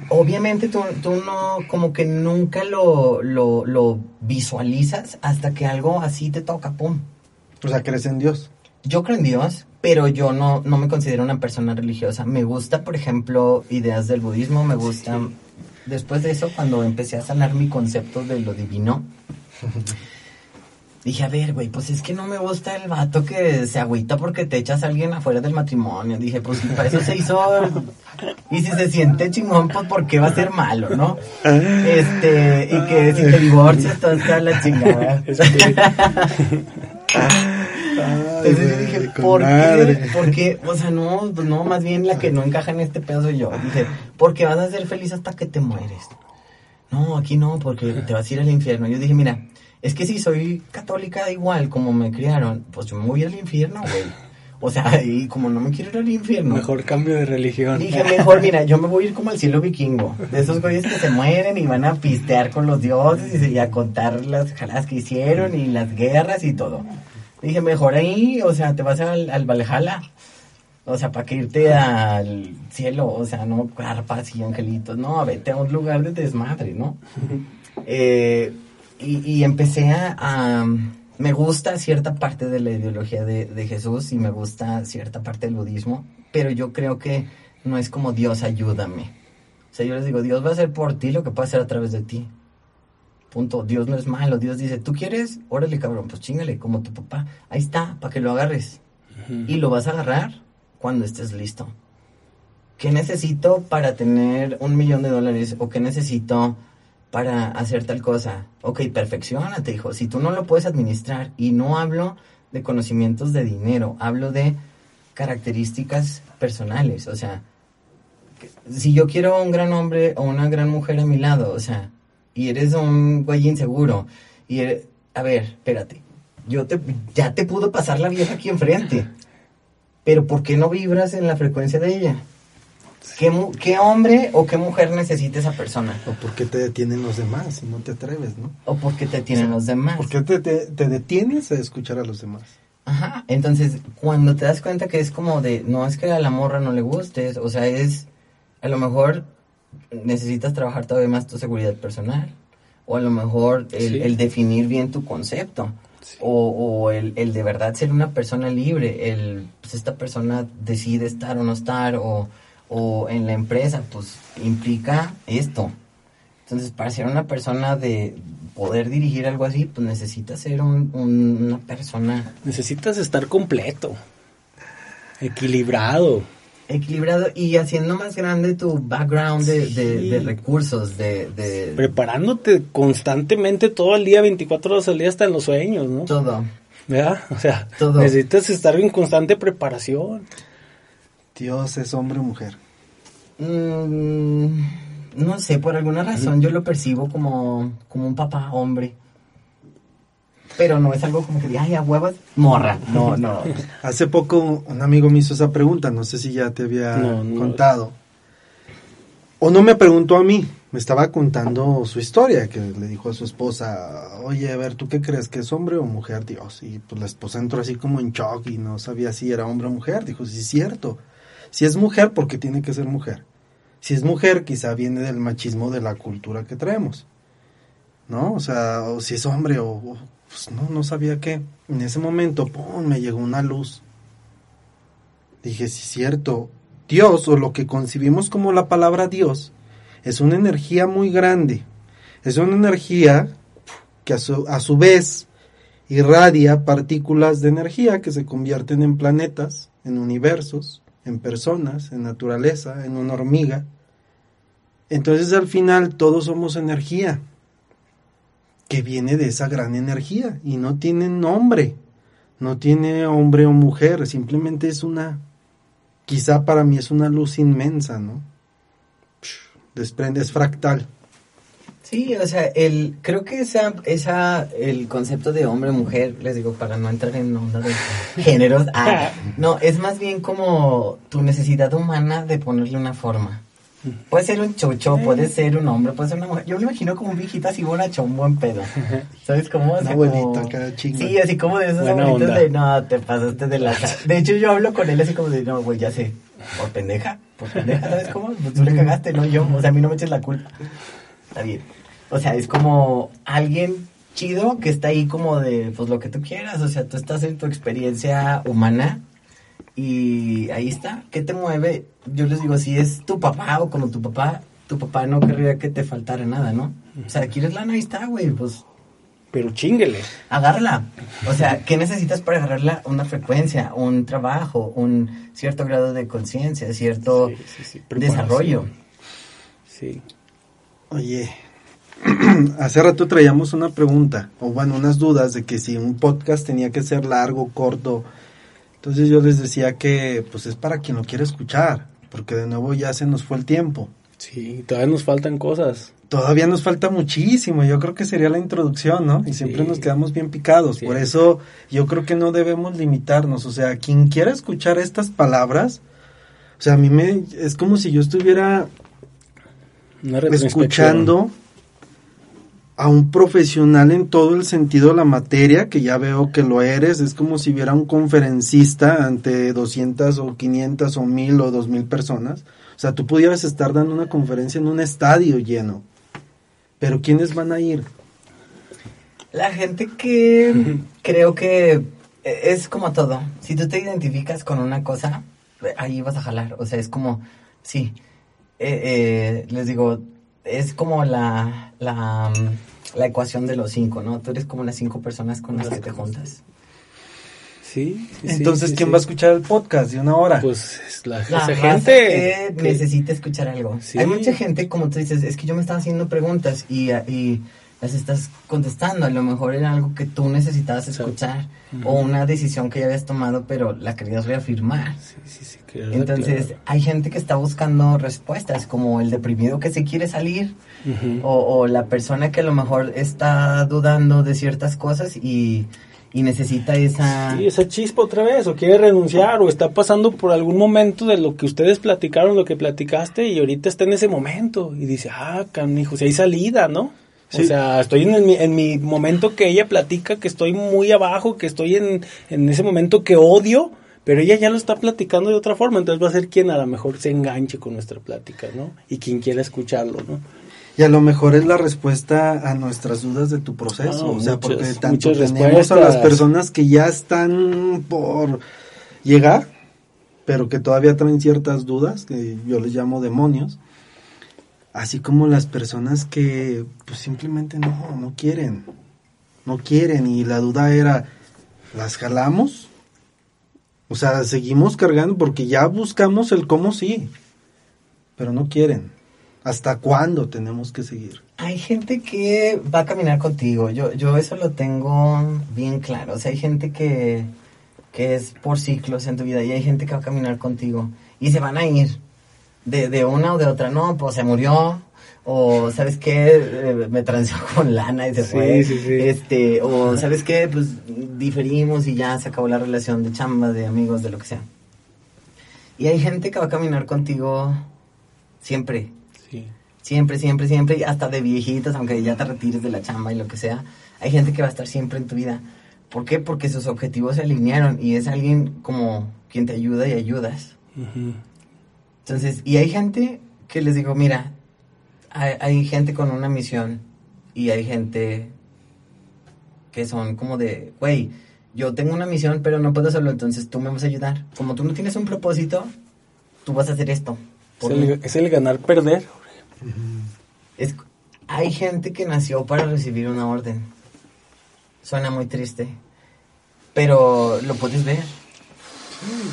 obviamente tú, no, como que nunca lo, lo, visualizas hasta que algo así te toca, pum. O sea, ¿crees en Dios? Yo creo en Dios, pero yo no, no me considero una persona religiosa. Me gusta, por ejemplo, ideas del budismo, me gusta... Después de eso, cuando empecé a sanar mi concepto de lo divino, Dije, a ver, güey, pues es que no me gusta el vato que se agüita porque te echas a alguien afuera del matrimonio. Dije, pues para eso se hizo. Y si se siente chingón, pues ¿por qué va a ser malo, no? Este, y que si te divorcias, todo está la chingada. Entonces yo dije, ¿por madre. qué? ¿Por qué? O sea, no, pues no, más bien la que no encaja en este pedo soy yo. Dije, porque vas a ser feliz hasta que te mueres. No, aquí no, porque te vas a ir al infierno. Yo dije, mira, es que si soy católica igual como me criaron, pues yo me voy al infierno, güey. O sea, y como no me quiero ir al infierno. Mejor cambio de religión. Dije, mejor, mira, yo me voy a ir como al cielo vikingo. De esos güeyes que se mueren y van a pistear con los dioses y, a contar las jaladas que hicieron y las guerras y todo. Dije, mejor ahí, o sea, te vas al, al Valhalla. O sea, para que irte al cielo, o sea, no carpas y angelitos, no, vete a un lugar de desmadre, ¿no? Eh, y, y empecé a, a- Me gusta cierta parte de la ideología de, de Jesús y me gusta cierta parte del budismo, pero yo creo que no es como Dios ayúdame. O sea, yo les digo, Dios va a hacer por ti lo que puede hacer a través de ti. Punto. Dios no es malo. Dios dice, ¿tú quieres? Órale, cabrón, pues chingale, como tu papá. Ahí está, para que lo agarres. Y lo vas a agarrar cuando estés listo. ¿Qué necesito para tener un millón de dólares? ¿O qué necesito para hacer tal cosa? Ok, perfeccionate, hijo. Si tú no lo puedes administrar, y no hablo de conocimientos de dinero, hablo de características personales. O sea, si yo quiero un gran hombre o una gran mujer a mi lado, o sea, y eres un güey inseguro, y eres- a ver, espérate, yo te, ya te pudo pasar la vieja aquí enfrente, pero ¿por qué no vibras en la frecuencia de ella? ¿Qué, qué hombre o qué mujer necesita esa persona? ¿O por qué te detienen los demás si no te atreves, no? ¿O por qué te tienen los demás? ¿Por qué te, te- te detienes a escuchar a los demás? Ajá, entonces cuando te das cuenta que es como de, no es que a la morra no le gustes, o sea, es, a lo mejor necesitas trabajar todavía más tu seguridad personal, o a lo mejor el, Sí. el definir bien tu concepto, o, o el, el de verdad ser una persona libre, el, pues esta persona decide estar o no estar, o, o en la empresa, pues implica esto. Entonces, para ser una persona de poder dirigir algo así, pues necesitas ser un- un- una persona Necesitas estar completo, equilibrado. equilibrado y haciendo más grande tu background de, de- Sí. de recursos, de, de Preparándote constantemente todo el día, 24 horas al día, hasta en los sueños, ¿no? todo. ¿Verdad? O sea, Todo. necesitas estar en constante preparación. Dios es hombre o mujer. Mm, no sé, por alguna razón yo lo percibo como, como un papá hombre. Pero no es algo como que diga, ay, a huevos, morra. No, no. Hace poco un amigo me hizo esa pregunta, no sé si ya te había No, no. contado. O no me preguntó a mí, me estaba contando su historia, que le dijo a su esposa, oye, a ver, ¿tú qué crees, que es hombre o mujer, Dios? Y pues la esposa entró así como en shock y no sabía si era hombre o mujer. Dijo, sí, es cierto. Si es mujer, porque tiene que ser mujer. Si es mujer, quizá viene del machismo de la cultura que traemos. ¿No? O sea, o si es hombre o... pues no, no sabía qué. En ese momento, ¡pum!, me llegó una luz. Dije, sí, cierto. Dios, o lo que concibimos como la palabra Dios, es una energía muy grande. Es una energía que a su, a su vez irradia partículas de energía que se convierten en planetas, en universos, en personas, en naturaleza, en una hormiga. Entonces al final todos somos energía que viene de esa gran energía y no tiene nombre, no tiene hombre o mujer, simplemente es una, quizá para mí es una luz inmensa, ¿no? Desprende, es fractal. Sí, o sea, el, creo que esa, esa, el concepto de hombre-mujer, les digo, para no entrar en onda de géneros, ah, no, es más bien como tu necesidad humana de ponerle una forma. Puede ser un chocho, puede ser un hombre, puede ser una mujer. Yo me imagino como un viejito así bonachón, buen pedo. ¿Sabes cómo? O Un sea, abuelito como- acá, chingón. Sí, así como de esos Buena abuelitos onda. de, no, te pasaste de la... De hecho, yo hablo con él así como de, no, güey, ya sé, por pendeja, por pendeja, ¿sabes cómo? Pues tú le cagaste, no yo, o sea, a mí no me eches la culpa. Está bien. O sea, es como alguien chido que está ahí como de, pues lo que tú quieras, o sea, tú estás en tu experiencia humana y ahí está, ¿qué te mueve? Yo les digo, si es tu papá o como tu papá, tu papá no querría que te faltara nada, ¿no? O sea, ¿quieres lana? Ahí está, güey, pues Pero chinguele. agárrala. O sea, ¿qué necesitas para agarrarla? Una frecuencia, un trabajo, un cierto grado de conciencia, cierto Sí, sí, sí, preparación. desarrollo. Sí. Oye, hace rato traíamos una pregunta, o bueno, unas dudas de que si un podcast tenía que ser largo, corto, Entonces yo les decía que pues es para quien lo quiere escuchar, porque de nuevo ya se nos fue el tiempo. Sí, todavía nos faltan cosas. Todavía nos falta muchísimo, yo creo que sería la introducción, ¿no? Y siempre Sí. nos quedamos bien picados, Sí. por eso yo creo que no debemos limitarnos, o sea, quien quiera escuchar estas palabras, o sea, a mí me es como si yo estuviera escuchando a un profesional en todo el sentido de la materia, que ya veo que lo eres, es como si viera un conferencista ante 200 o 500 o 1000 o 2000 personas. O sea, tú pudieras estar dando una conferencia en un estadio lleno. Pero ¿quiénes van a ir? La gente que creo que es como todo. Si tú te identificas con una cosa, ahí vas a jalar. O sea, es como, sí. Eh, eh, les digo, es como la, la, mm, la ecuación de los cinco, ¿no? Tú eres como las cinco personas con las que te juntas. Sí, Entonces, sí, ¿quién sí. va a escuchar el podcast de una hora? Pues es la, La esa gente que necesita escuchar algo. Sí. Hay mucha gente, como tú dices, es que yo me estaba haciendo preguntas y, y las estás contestando. A lo mejor era algo que tú necesitabas escuchar o una decisión que ya habías tomado, pero la querías reafirmar. Sí, sí, sí, que Entonces, claro. hay gente que está buscando respuestas, como el deprimido que se quiere salir o la persona que a lo mejor está dudando de ciertas cosas y, y necesita esa... Sí, esa chispa otra vez, o quiere renunciar, o está pasando por algún momento de lo que ustedes platicaron, lo que platicaste, y ahorita está en ese momento, y dice, ah, canijo, si hay salida, ¿no? O sea, estoy en, el- mi- en mi momento que ella platica, que estoy muy abajo, que estoy en, en ese momento que odio, pero ella ya lo está platicando de otra forma, entonces va a ser quien a lo mejor se enganche con nuestra plática, ¿no? Y quien quiera escucharlo, ¿no? Y a lo mejor es la respuesta a nuestras dudas de tu proceso. Ah, o sea, muchas- porque tanto tenemos a las personas que ya están por llegar, pero que todavía traen ciertas dudas, que yo les llamo demonios. Así como las personas que pues simplemente no, no quieren. No quieren. Y la duda era, ¿las jalamos? O sea, seguimos cargando porque ya buscamos el cómo sí. Pero no quieren. ¿Hasta cuándo tenemos que seguir? Hay gente que va a caminar contigo. Yo, yo eso lo tengo bien claro. O sea, hay gente que, que es por ciclos en tu vida y hay gente que va a caminar contigo y se van a ir de, de una o de otra. No, pues se murió. O, ¿sabes qué? Eh, me transó con lana y se Sí, fue. sí, sí. Este, o, ¿sabes qué? Pues diferimos y ya se acabó la relación de chamba, de amigos, de lo que sea. Y hay gente que va a caminar contigo siempre. Sí. Siempre, siempre, siempre, y hasta de viejitos, aunque ya te retires de la chamba y lo que sea, hay gente que va a estar siempre en tu vida. ¿Por qué? Porque sus objetivos se alinearon y es alguien como quien te ayuda y ayudas. Ujú. Entonces, y hay gente que les digo, mira, hay, hay gente con una misión y hay gente que son como de, güey, yo tengo una misión, pero no puedo hacerlo, entonces tú me vas a ayudar. Como tú no tienes un propósito, tú vas a hacer esto. Es el, es el ganar-perder. Es, hay gente que nació para recibir una orden. Suena muy triste, pero lo puedes ver.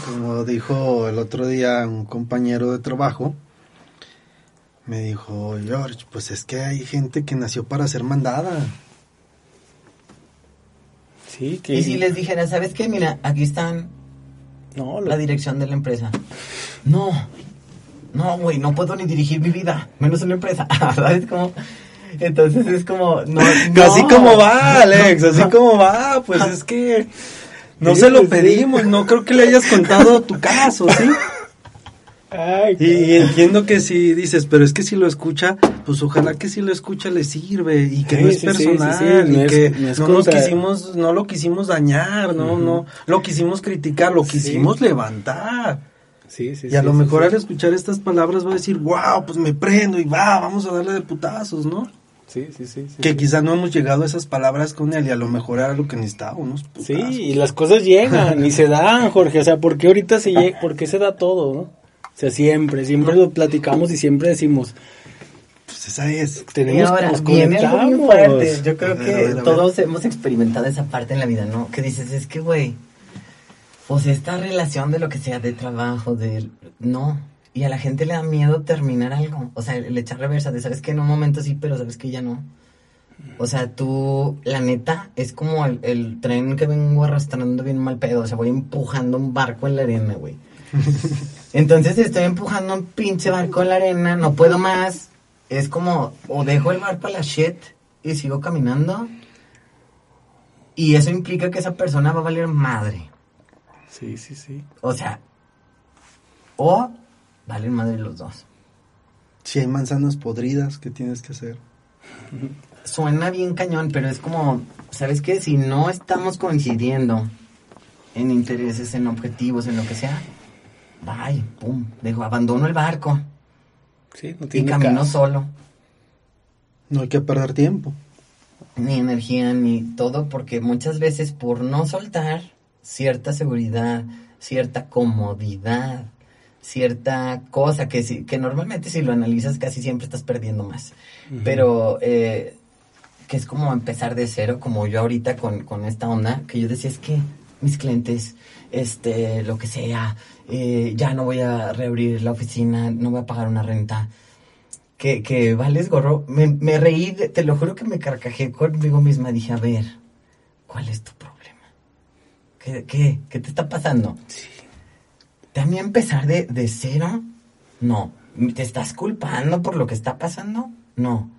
Como dijo el otro día un compañero de trabajo, me dijo, George, pues es que hay gente que nació para ser mandada. Sí, que... Y si les dijera, ¿sabes qué? Mira, aquí están No, lo- la dirección de la empresa. No, no, güey, no puedo ni dirigir mi vida, menos una empresa. ¿Sabes cómo? Entonces es como, no, Así no. como va, Alex, así como va, pues es que no se lo pedimos, no creo que le hayas contado tu caso, ¿sí? Ay, Y, entiendo que si dices, pero es que si lo escucha, pues ojalá que si lo escucha le sirve y que Sí, no es sí, sí, sí, personal sí, y es- que no nos quisimos, no lo quisimos dañar, no, no, lo quisimos criticar, lo quisimos levantar. Sí, sí, Y a lo mejor al escuchar estas palabras va a decir, wow, pues me prendo y va, vamos a darle de putazos, ¿no? Sí, sí, sí. sí, Que sí. quizá no hemos llegado a esas palabras con él y a lo mejor era lo que necesitaba, unos putazos. Sí, y las cosas llegan y se dan, Jorge. O sea, ¿por qué ahorita se llega? ¿Por qué se da todo, no? O sea, siempre, siempre lo platicamos y siempre decimos, Pues esa es. Y tenemos ahora nos viene algo fuerte. Yo creo A ver, que a ver, a ver. todos hemos experimentado esa parte en la vida, ¿no? Que dices, es que, güey, pues esta relación de lo que sea, de trabajo, de... No. Y a la gente le da miedo terminar algo. O sea, el echar reversa de, sabes que en un momento sí, pero sabes que ya no. O sea, tú, la neta, es como el, el tren que vengo arrastrando bien mal pedo. O sea, voy empujando un barco en la arena, güey. Entonces estoy empujando un pinche barco en la arena, no puedo más. Es como, o dejo el barco a la shit y sigo caminando. Y eso implica que esa persona va a valer madre. Sí, sí, sí. O sea, o valen madre los dos. Si hay manzanas podridas, ¿qué tienes que hacer? Suena bien cañón, pero es como, ¿sabes qué? Si no estamos coincidiendo en intereses, en objetivos, en lo que sea, bye, pum, dejo, abandono el barco Sí, no y tiene camino caso. solo. No hay que perder tiempo. ni energía, ni todo, porque muchas veces por no soltar cierta seguridad, cierta comodidad, cierta cosa que, si- que normalmente si lo analizas casi siempre estás perdiendo más. Pero eh, que es como empezar de cero, como yo ahorita con, con esta onda, que yo decía es que mis clientes, este, lo que sea, eh, ya no voy a reabrir la oficina, no voy a pagar una renta que, que vales gorro. Me, me reí, te lo juro que me carcajé conmigo misma. Dije, a ver, ¿cuál es tu problema? ¿Qué, qué, qué te está pasando? ¿También empezar de, de cero? No. ¿Te estás culpando por lo que está pasando? No.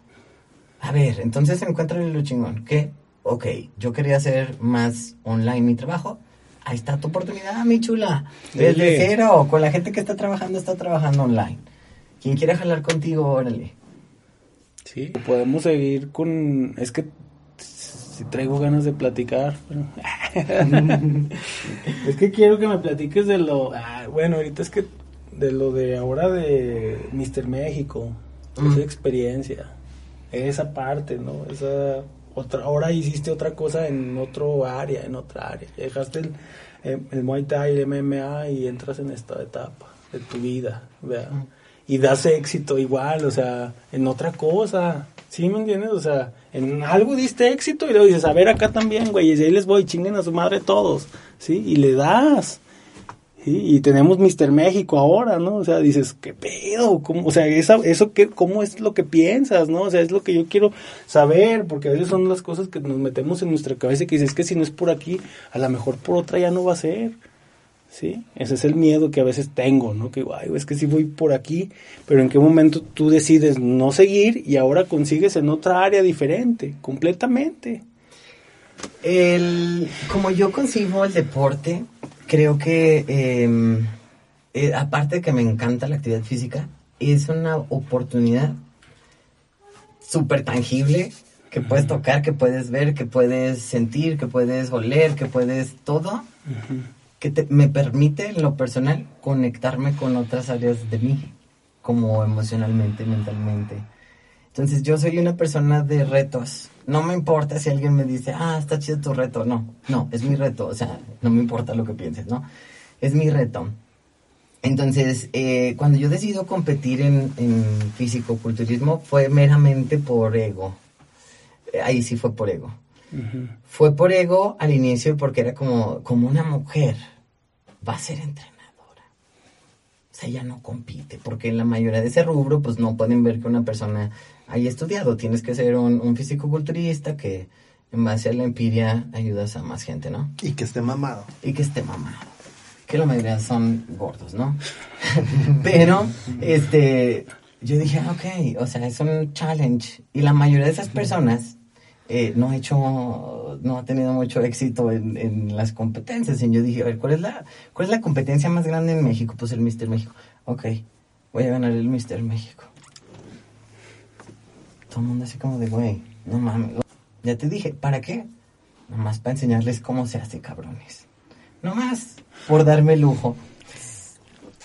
A ver, entonces encuéntrale lo chingón. ¿Qué? Ok, yo quería hacer más online mi trabajo. Ahí está tu oportunidad, mi chula. Desde cero, con la gente que está trabajando, está trabajando online. Quien quiera jalar contigo, órale. Sí, podemos seguir con... Es que si traigo ganas de platicar. pero- es que quiero que me platiques de lo... ah, bueno, ahorita es que de lo de ahora de Mr. México, Mm. esa experiencia, esa parte, ¿no? Esa otra, ahora hiciste otra cosa en otro área, en otra área. Dejaste el, eh, el Muay Thai, el MMA y entras en esta etapa de tu vida, ¿verdad? Mm. Y das éxito igual, o sea, en otra cosa. ¿Sí me entiendes? O sea, en algo diste éxito y luego dices, a ver acá también, güey, y ahí les voy, chinguen a su madre todos, ¿sí? Y le das. Y tenemos Mister México ahora, ¿no? O sea, dices, ¿qué pedo? ¿Cómo? O sea, esa, eso qué, ¿cómo es lo que piensas, no? O sea, es lo que yo quiero saber, porque a veces son las cosas que nos metemos en nuestra cabeza y que dices, es que si no es por aquí, a lo mejor por otra ya no va a ser. ¿Sí? Ese es el miedo que a veces tengo, ¿no? Que, ay, es que sí voy por aquí, pero en qué momento tú decides no seguir y ahora consigues en otra área diferente, completamente. El, como yo concibo el deporte, creo que eh, eh, aparte de que me encanta la actividad física, es una oportunidad súper tangible que puedes tocar, que puedes ver, que puedes sentir, que puedes oler, que puedes todo, que me permite en lo personal conectarme con otras áreas de mí, como emocionalmente, mentalmente. Entonces yo soy una persona de retos. No me importa si alguien me dice, ah, está chido tu reto. No, no, es mi reto. O sea, no me importa lo que pienses, ¿no? Es mi reto. Entonces, eh, cuando yo decido competir en, en físico-culturismo fue meramente por ego. Eh, Ahí sí fue por ego. Fue por ego al inicio porque era como, como una mujer va a ser entrenadora. O sea, ella no compite, porque en la mayoría de ese rubro, pues no pueden ver que una persona haya estudiado. Tienes que ser un, un físico-culturista que en base a la empiria ayudas a más gente, ¿no? Y que esté mamado. y que esté mamado. Que la mayoría son gordos, ¿no? Pero, este, yo dije, ah, ok, o sea, es un challenge. Y la mayoría de esas personas eh, no ha hecho, no ha tenido mucho éxito en, en las competencias. Y yo dije, a ver, ¿cuál es, la, ¿cuál es la competencia más grande en México? Pues el Mister México. Ok, voy a ganar el Mister México. Todo el mundo así como de, güey, no mames. Ya te dije, ¿para qué? Nomás para enseñarles cómo se hace, cabrones. Nomás por darme lujo.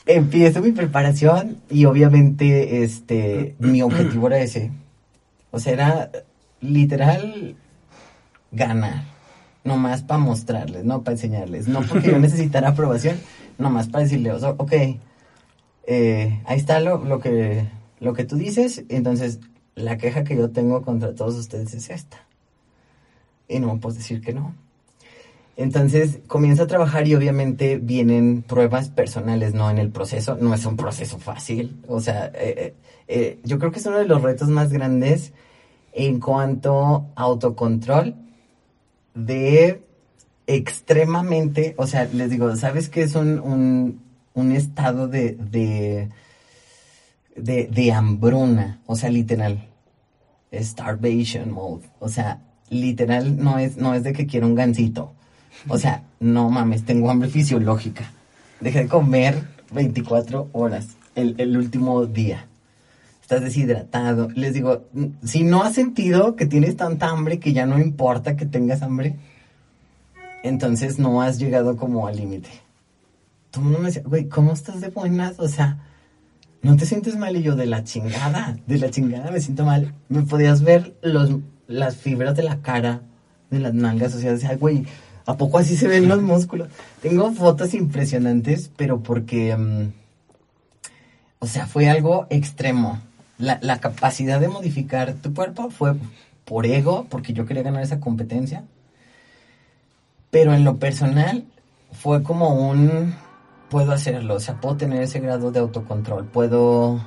Empiezo mi preparación y obviamente este mi objetivo era ese. O sea, era literal ganar. Nomás para mostrarles, no para enseñarles. No porque yo necesitara aprobación, nomás para decirle, o sea, ok, eh, ahí está lo, lo, que, lo que tú dices. Entonces, la queja que yo tengo contra todos ustedes es esta. Y no me puedes decir que no. Entonces comienzo a trabajar y obviamente vienen pruebas personales, ¿no? En el proceso, no es un proceso fácil. O sea, eh, eh, yo creo que es uno de los retos más grandes En cuanto a autocontrol, de extremadamente, o sea, les digo, ¿sabes qué es un, un, estado de, de, de, de hambruna? O sea, literal. Starvation mode. O sea, literal no es, no es de que quiero un gansito. O sea, no mames, tengo hambre fisiológica. Dejé de comer 24 horas el, el último día. Estás deshidratado. Les digo, si no has sentido que tienes tanta hambre que ya no importa que tengas hambre, entonces no has llegado como al límite. Todo el mundo me decía, güey, ¿cómo estás de buenas? O sea, ¿no te sientes mal? Y yo, de la chingada, de la chingada me siento mal. Me podías ver los, las fibras de la cara, de las nalgas, o sea, decía, güey, ¿a poco así se ven los músculos? Tengo fotos impresionantes, pero porque, um, o sea, fue algo extremo. La, la capacidad de modificar tu cuerpo fue por ego, porque yo quería ganar esa competencia. Pero en lo personal fue como un puedo hacerlo, o sea, puedo tener ese grado de autocontrol, puedo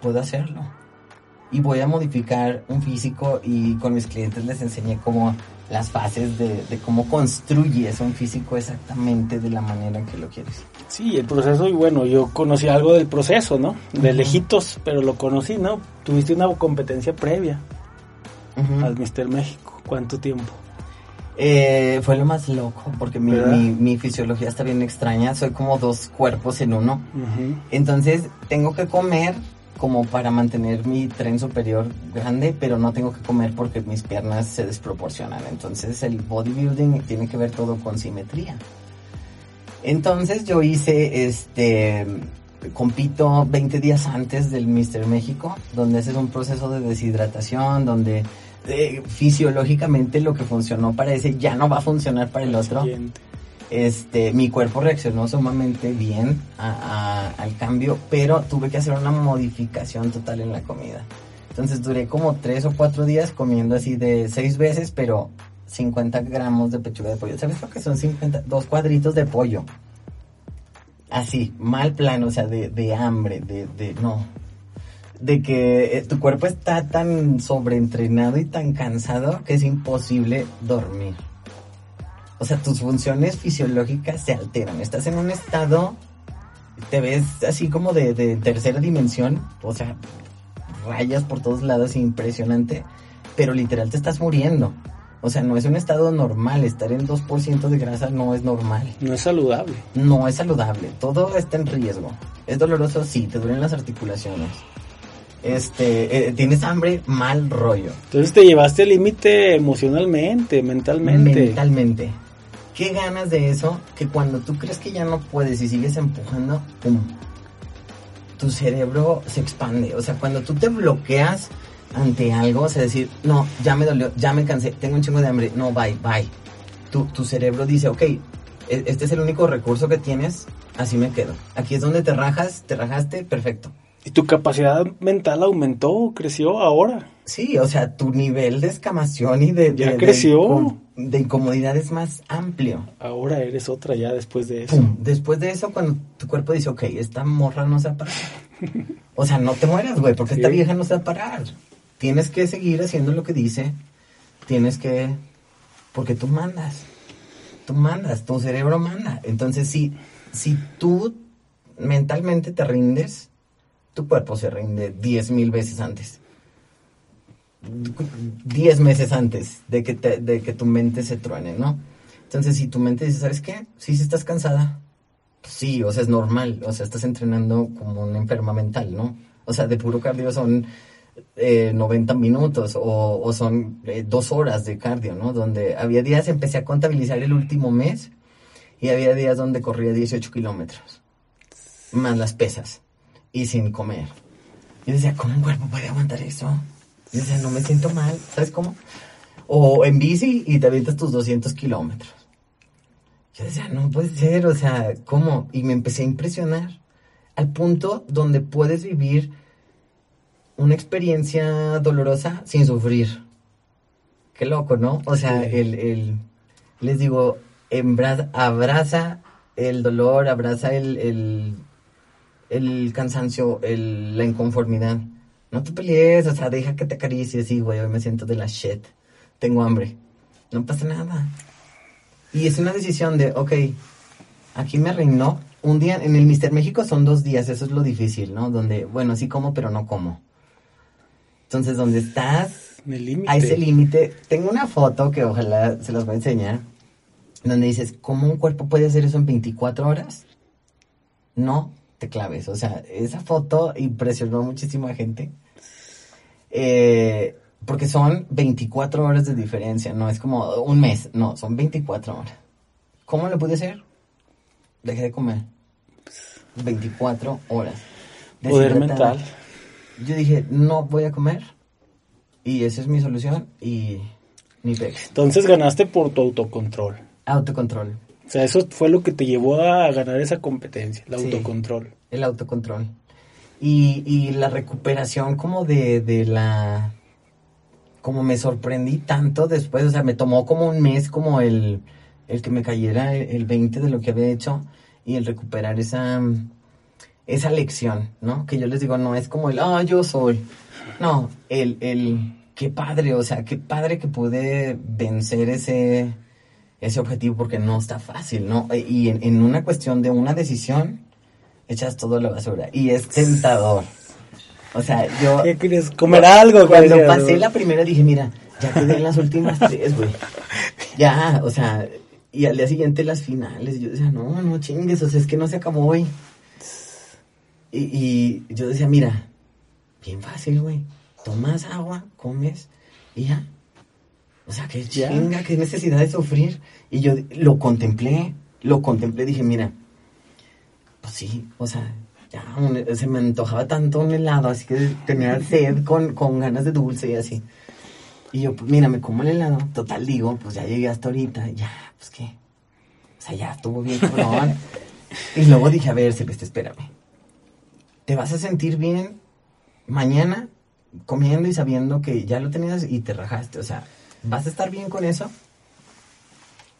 puedo hacerlo. Y voy a modificar un físico y con mis clientes les enseñé como las fases de, de cómo construyes un físico exactamente de la manera en que lo quieres. Sí, el proceso, y bueno, yo conocí algo del proceso, ¿no? De lejitos, pero lo conocí, ¿no? Tuviste una competencia previa Ujú. al Mister México. ¿Cuánto tiempo? Eh, fue lo más loco porque mi, mi, mi fisiología está bien extraña, soy como dos cuerpos en uno. Entonces tengo que comer como para mantener mi tren superior grande, pero no tengo que comer porque mis piernas se desproporcionan. Entonces el bodybuilding tiene que ver todo con simetría. Entonces yo hice este compito 20 días antes del Mister México, donde ese es un proceso de deshidratación, donde eh, fisiológicamente lo que funcionó para ese ya no va a funcionar para el otro. Este, mi cuerpo reaccionó sumamente bien al cambio, pero tuve que hacer una modificación total en la comida. Entonces duré como tres o cuatro días comiendo así de seis veces, pero 50 gramos de pechuga de pollo. ¿Sabes lo que son 50? Dos cuadritos de pollo. Así, mal plano, o sea, de, de hambre, de, de, no. De que eh, tu cuerpo está tan sobreentrenado y tan cansado que es imposible dormir. O sea, tus funciones fisiológicas se alteran. Estás en un estado, te ves así como de, de tercera dimensión, o sea, rayas por todos lados, impresionante, pero literal te estás muriendo. O sea, no es un estado normal, estar en 2% de grasa no es normal, No es saludable. no es saludable, todo está en riesgo. Es doloroso, sí, te duelen las articulaciones. Este, eh, tienes hambre, mal rollo. Entonces te llevaste al límite emocionalmente, mentalmente. Mentalmente. ¿Qué ganas de eso? Que cuando tú crees que ya no puedes y sigues empujando, ¡pum! Tu cerebro se expande. O sea, cuando tú te bloqueas ante algo, o sea, decir, no, ya me dolió, ya me cansé, tengo un chingo de hambre, no, bye, bye. Tu, tu cerebro dice, ok, e- este es el único recurso que tienes, así me quedo. Aquí es donde te rajas, te rajaste, perfecto. ¿Y tu capacidad mental aumentó, creció ahora? Sí, o sea, tu nivel de escamación y de, Ya de- creció. de incomodidad es más amplio. Ahora eres otra ya después de eso. Pum. Después de eso, cuando tu cuerpo dice, ok, esta morra no se va a parar. O sea, no te mueras, güey, porque esta vieja no se va a parar. Tienes que seguir haciendo lo que dice. Tienes que... Porque tú mandas. Tú mandas, tu cerebro manda. Entonces, si, si tú mentalmente te rindes, tu cuerpo se rinde diez mil veces antes. Diez meses antes de que, de que tu mente se truene, ¿no? Entonces, si tu mente dice, ¿sabes qué? Sí, sí estás cansada. Pues sí, o sea, es normal. O sea, estás entrenando como una enferma mental, ¿no? O sea, de puro cardio son eh, 90 minutos o, o son eh, dos horas de cardio, ¿no? Donde había días, empecé a contabilizar el último mes y había días donde corría 18 kilómetros. Más las pesas y sin comer. Yo decía, ¿cómo un cuerpo puede aguantar eso? Yo decía, no me siento mal, ¿sabes cómo? O en bici y te avientas tus 200 kilómetros. Yo decía, no puede ser, o sea, ¿cómo? Y me empecé a impresionar al punto donde puedes vivir una experiencia dolorosa sin sufrir. Qué loco, ¿no? O sea, el, el, les digo, abraza el dolor, abraza el, el, el cansancio, el- la inconformidad, No te pelees, o sea, deja que te acaricie, sí, güey, hoy me siento de la shit. Tengo hambre. No pasa nada. Y es una decisión de, ok, aquí me reinó. Un día, en el Mister México son dos días, eso es lo difícil, ¿no? Donde, bueno, sí como, pero no como. Entonces, donde estás, el a ese límite. Tengo una foto que ojalá se las voy a enseñar, donde dices, ¿cómo un cuerpo puede hacer eso en 24 horas? No te claves. O sea, esa foto impresionó muchísima gente. Eh, porque son 24 horas de diferencia, no es como un mes, no, son 24 horas. ¿Cómo lo pude hacer? Dejé de comer. 24 horas. Poder mental. Yo dije, no voy a comer. Y esa es mi solución. Y ni pex. Entonces ganaste por tu autocontrol. Autocontrol. O sea, eso fue lo que te llevó a ganar esa competencia, el Sí. autocontrol. El autocontrol. Y, y la recuperación como de, de la... Como me sorprendí tanto después, o sea, me tomó como un mes como el, el que me cayera el, el 20 de lo que había hecho y el recuperar esa, esa lección, ¿no? Que yo les digo, no es como el, ah, yo soy. No, el, el, qué padre, o sea, qué padre que pude vencer ese, ese objetivo porque no está fácil, ¿no? Y en, en una cuestión de una decisión, echas todo a la basura. Y es tentador. O sea, yo... ¿Qué quieres? ¿Comer algo? Cuando pasé la primera dije, mira, ya quedé en las últimas tres, güey. Ya, o sea, y al día siguiente las finales. Yo decía, no, no chingues, o sea, es que no se acabó hoy. Y, y yo decía, mira, bien fácil, güey. Tomas agua, comes y ya. O sea, qué chinga, qué necesidad de sufrir. Y yo lo contemplé, lo contemplé, dije, mira, pues sí, o sea, ya un- se me antojaba tanto un helado, así que tenía sed con, con ganas de dulce y así. Y yo, pues mira, me como el helado, total digo, pues ya llegué hasta ahorita, ya, pues qué. O sea, ya estuvo bien cabrón. y luego dije, a ver, Celeste, espérame. Te vas a sentir bien mañana comiendo y sabiendo que ya lo tenías y te rajaste. O sea, ¿vas a estar bien con eso?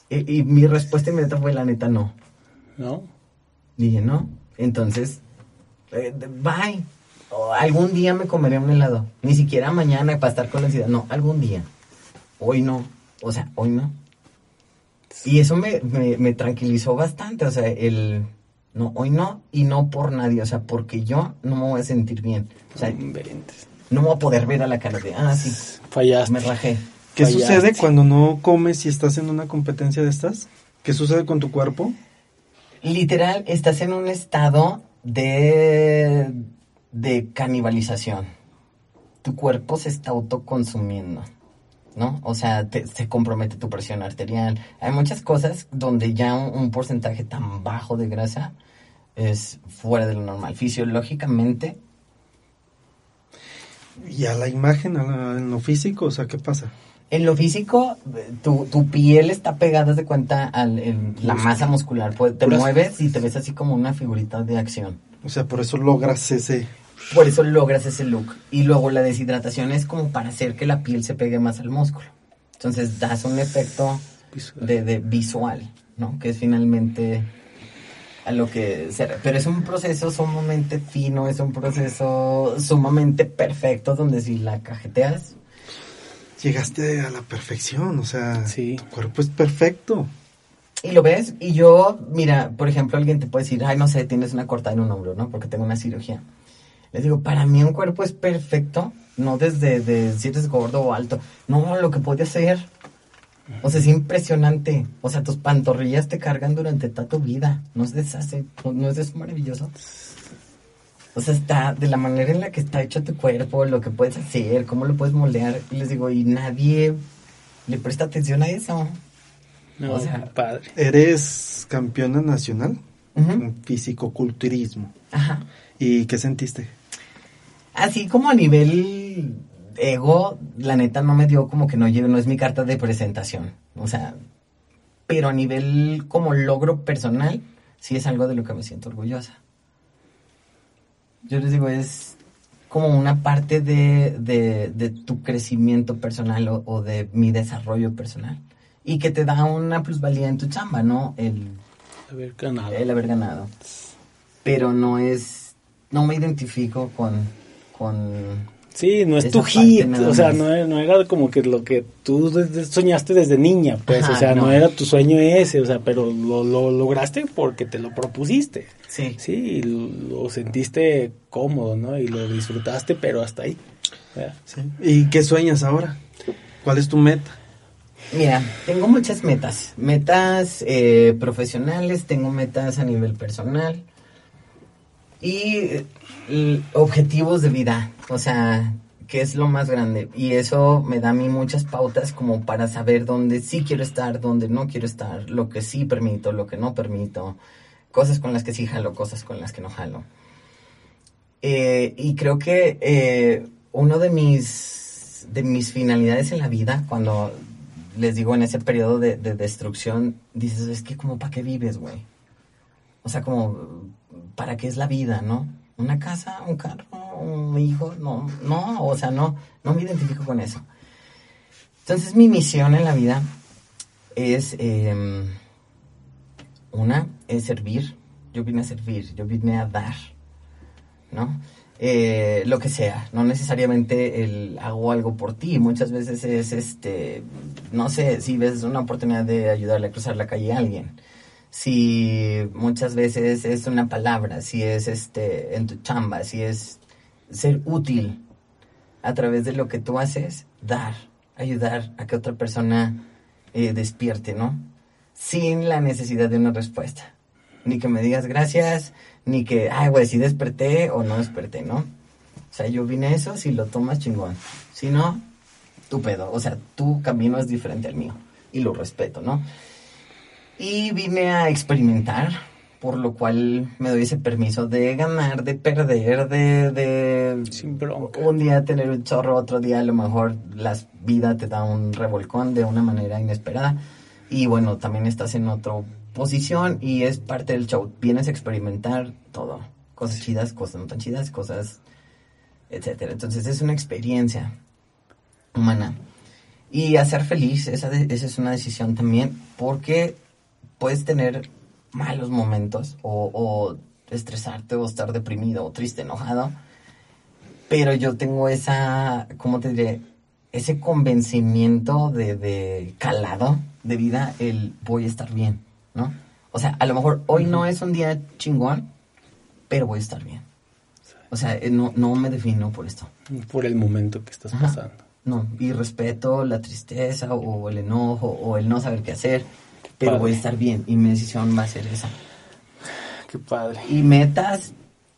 Y, y mi respuesta inmediata fue, la neta, no. ¿No? Dije, no. Entonces, eh, bye. O algún día me comeré un helado. Ni siquiera mañana para estar con la ansiedad. No, algún día. Hoy no. O sea, hoy no. Y eso me, me, me tranquilizó bastante. O sea, el... No, hoy no. Y no por nadie. O sea, porque yo no me voy a sentir bien. O sea, Inventes. no me voy a poder ver a la cara de... Ah, sí. Fallaste. Me rajé. ¿Qué Fallaste. sucede cuando no comes y estás en una competencia de estas? ¿Qué sucede con tu cuerpo? literal estás en un estado de, de canibalización. Tu cuerpo se está autoconsumiendo, ¿no? O sea, te- se compromete tu presión arterial. Hay muchas cosas donde ya un, un porcentaje tan bajo de grasa es fuera de lo normal. Fisiológicamente, Y a la imagen, a la- en lo físico, o sea, ¿qué pasa? En lo físico, tu, tu piel está pegada de cuenta a la masa muscular. Pues, te mueves y te ves así como una figurita de acción. O sea, por eso logras ese... Por eso logras ese look. Y luego la deshidratación es como para hacer que la piel se pegue más al músculo. Entonces das un efecto Visual. de, de visual, ¿no? Que es finalmente a lo que se... Pero es un proceso sumamente fino, es un proceso sumamente perfecto donde si la cajeteas, Llegaste a la perfección, o sea, Sí. tu cuerpo es perfecto. y lo ves, y yo, mira, por ejemplo, alguien te puede decir, ay, no sé, tienes una cortada en un hombro, ¿no? Porque tengo una cirugía. Les digo, para mí un cuerpo es perfecto, no desde de, si eres gordo o alto, no, lo que puede hacer. O sea, es impresionante. O sea, tus pantorrillas te cargan durante toda tu vida. No se deshace, no, no es eso maravilloso. O sea, está de la manera en la que está hecho tu cuerpo, lo que puedes hacer, cómo lo puedes moldear. Y les digo, y nadie le presta atención a eso. No, o sea, padre. Eres campeona nacional Ujú. en fisicoculturismo. Ajá. ¿Y qué sentiste? Así como a nivel ego, la neta no me dio como que no lleve, no es mi carta de presentación. O sea, pero a nivel como logro personal, sí es algo de lo que me siento orgullosa. Yo les digo, es como una parte de, de, de tu crecimiento personal o, o de mi desarrollo personal. Y que te da una plusvalía en tu chamba, ¿no? El, A ver, ganado. el haber ganado. Pero no es, no me identifico con, con Sí, no es tu hit, o sea, no, era- no era como que lo que tú desde- soñaste desde niña, pues, Ajá, o sea, no. no. era tu sueño ese, o sea, pero lo, lo lograste porque te lo propusiste. Sí. Sí, y lo sentiste cómodo, ¿no? Y lo disfrutaste, pero hasta ahí. ¿verdad? Sí. ¿Y qué sueñas ahora? ¿Cuál es tu meta? Mira, tengo muchas metas. Metas eh, profesionales, tengo metas a nivel personal y eh, objetivos de vida. O sea, que es lo más grande. Y eso me da a mí muchas pautas como para saber dónde sí quiero estar, dónde no quiero estar, lo que sí permito, lo que no permito, cosas con las que sí jalo, cosas con las que no jalo. Eh, y creo que eh, uno de mis, de mis finalidades en la vida, cuando les digo en ese periodo de, de destrucción, dices, es que como, ¿para qué vives, güey? O sea, como, ¿para qué es la vida, no? Una casa, un carro, un hijo, no, no, o sea, no, no me identifico con eso. Entonces mi misión en la vida es, eh, una, es servir. Yo vine a servir, yo vine a dar, ¿no? Eh, lo que sea, no necesariamente el hago algo por ti, muchas veces es este, no sé, si ves una oportunidad de ayudarle a cruzar la calle a alguien, si muchas veces es una palabra, si es este en tu chamba, si es ser útil a través de lo que tú haces, dar, ayudar a que otra persona eh, despierte, ¿no? Sin la necesidad de una respuesta. Ni que me digas gracias, ni que, ay, güey, si desperté o no desperté, ¿no? O sea, yo vine a eso, si lo tomas chingón. Si no, tu pedo. O sea, tu camino es diferente al mío. Y lo respeto, ¿no? Y vine a experimentar, por lo cual me doy ese permiso de ganar, de perder, de, de Sin bronca. un día tener un chorro, otro día a lo mejor la vida te da un revolcón de una manera inesperada. Y bueno, también estás en otra posición y es parte del show. Vienes a experimentar todo. Cosas chidas, cosas no tan chidas, cosas, etcétera. Entonces es una experiencia humana. Y hacer feliz, esa, de- esa es una decisión también, porque puedes tener malos momentos o, o estresarte o estar deprimido o triste, enojado, pero yo tengo esa, ¿cómo te diré? Ese convencimiento de, de calado de vida, el voy a estar bien, ¿no? O sea, a lo mejor hoy no es un día chingón, pero voy a estar bien. O sea, eh, no, no me defino por esto. Por el momento que estás Ajá. pasando. No, y respeto la tristeza o el enojo o el no saber qué hacer, pero voy a estar bien y mi decisión va a ser esa. Qué padre. Y metas,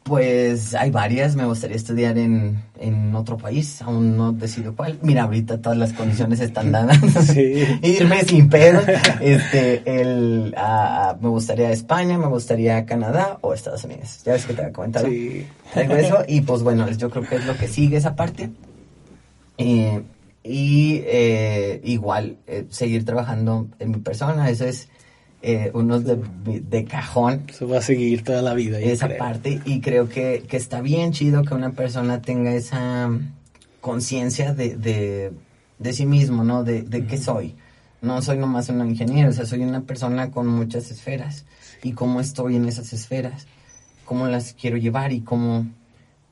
pues hay varias. Me gustaría estudiar en, en otro país, aún no decido cuál. Mira, ahorita todas las condiciones están dadas. Sí. Irme sin pedo. Este, el, ah, me gustaría España, me gustaría Canadá o Estados Unidos. Ya ves que te había comentado. Sí. Traigo eso y pues bueno, yo creo que es lo que sigue esa parte. Eh, y eh, igual, eh, seguir trabajando en mi persona, eso es eh, uno de, de cajón Eso va a seguir toda la vida. esa creo. parte y creo que, que está bien chido que una persona tenga esa conciencia de, de, de sí mismo, ¿no? De, de qué soy. No soy nomás un ingeniero, o sea, soy una persona con muchas esferas. Y cómo estoy en esas esferas, cómo las quiero llevar y cómo...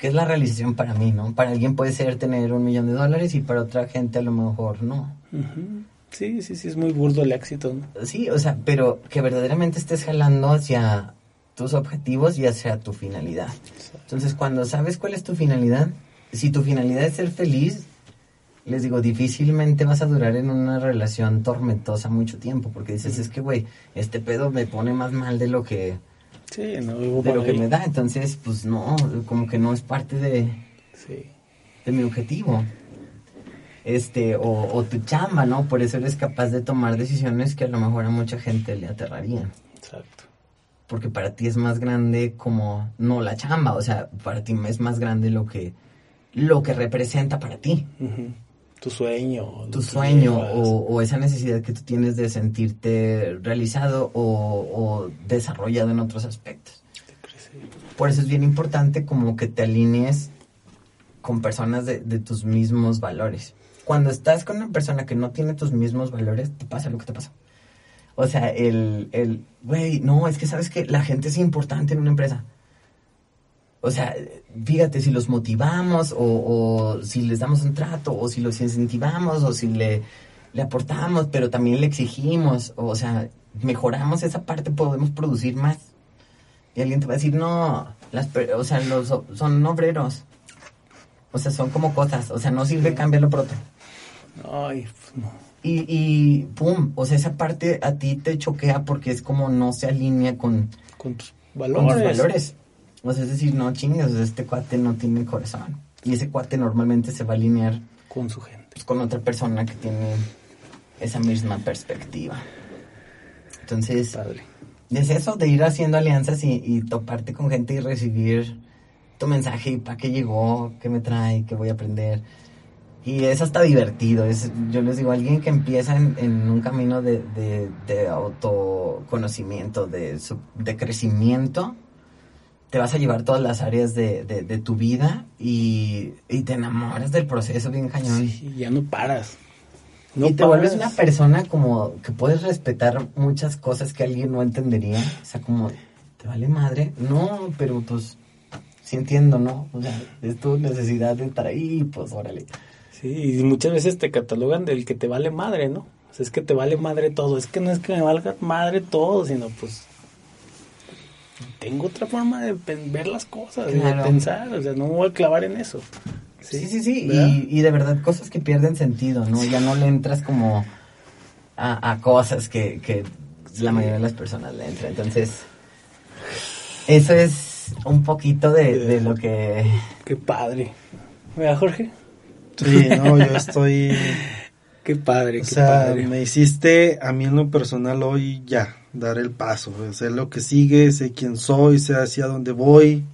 ¿Qué es la realización para mí, no? Para alguien puede ser tener un millón de dólares y para otra gente a lo mejor no. Sí, sí, sí, es muy burdo el éxito, ¿no? Sí, o sea, pero que verdaderamente estés jalando hacia tus objetivos y hacia tu finalidad. Entonces, cuando sabes cuál es tu finalidad, si tu finalidad es ser feliz, les digo, difícilmente vas a durar en una relación tormentosa mucho tiempo, porque dices, es que, güey, este pedo me pone más mal de lo que, Sí, no, de lo que me da, entonces, pues no, como que no es parte de, Sí. de mi objetivo. Este, o, o tu chamba, ¿no? Por eso eres capaz de tomar decisiones que a lo mejor a mucha gente le aterrarían. Exacto. porque para ti es más grande como no la chamba, o sea, para ti es más grande lo que lo que representa para ti, Ujú. Tu sueño. tu sueño o, o esa necesidad que tú tienes de sentirte realizado o, o desarrollado en otros aspectos. Por eso es bien importante como que te alinees con personas de, de tus mismos valores. Cuando estás con una persona que no tiene tus mismos valores, te pasa lo que te pasa. O sea, el, el, güey, no, es que sabes que la gente es importante en una empresa. O sea, fíjate si los motivamos o, o si les damos un trato o si los incentivamos o si le, le aportamos, pero también le exigimos, o sea, mejoramos esa parte, podemos producir más. Y alguien te va a decir, no, las, o sea, los, son obreros. O sea, son como cosas, o sea, no sirve cambiarlo por otro. Ay, pues, no. Y, y pum, o sea, esa parte a ti te choquea porque es como no se alinea con, Con tus con valores. tus valores. O sea, es decir, no sea, este cuate no tiene corazón. Y ese cuate normalmente se va a alinear Con su gente. pues, con otra persona que tiene esa misma perspectiva. Entonces, Padre. es eso de ir haciendo alianzas y, y toparte con gente y recibir tu mensaje y para qué llegó, qué me trae, qué voy a aprender. Y es hasta divertido. Es, yo les digo, alguien que empieza en, en un camino de, de, de autoconocimiento, de crecimiento, te vas a llevar todas las áreas de, de, de tu vida y, y te enamoras del proceso bien cañón. Sí, ya no paras. No y te vuelves paras. una persona como que puedes respetar muchas cosas que alguien no entendería. O sea, como, ¿te vale madre? No, pero pues sí entiendo, ¿no? O sea, es tu necesidad de estar ahí, pues órale. Sí, y muchas veces te catalogan del que te vale madre, ¿no? O sea, es que te vale madre todo. Es que no es que me valga madre todo, sino pues tengo otra forma de ver las cosas, Claro. de pensar. O sea, no me voy a clavar en eso. Sí, sí, sí. Y, y de verdad cosas que pierden sentido, ¿no? Ya no le entras como a, a cosas que, que la mayoría de las personas le entran. Entonces, eso es un poquito de, de lo que... Qué padre. Mira, Jorge. Sí, no, yo estoy... Qué padre, O qué sea, padre. me hiciste a mí en lo personal hoy ya, dar el paso, sé lo que sigue, sé quién soy, sé hacia dónde voy.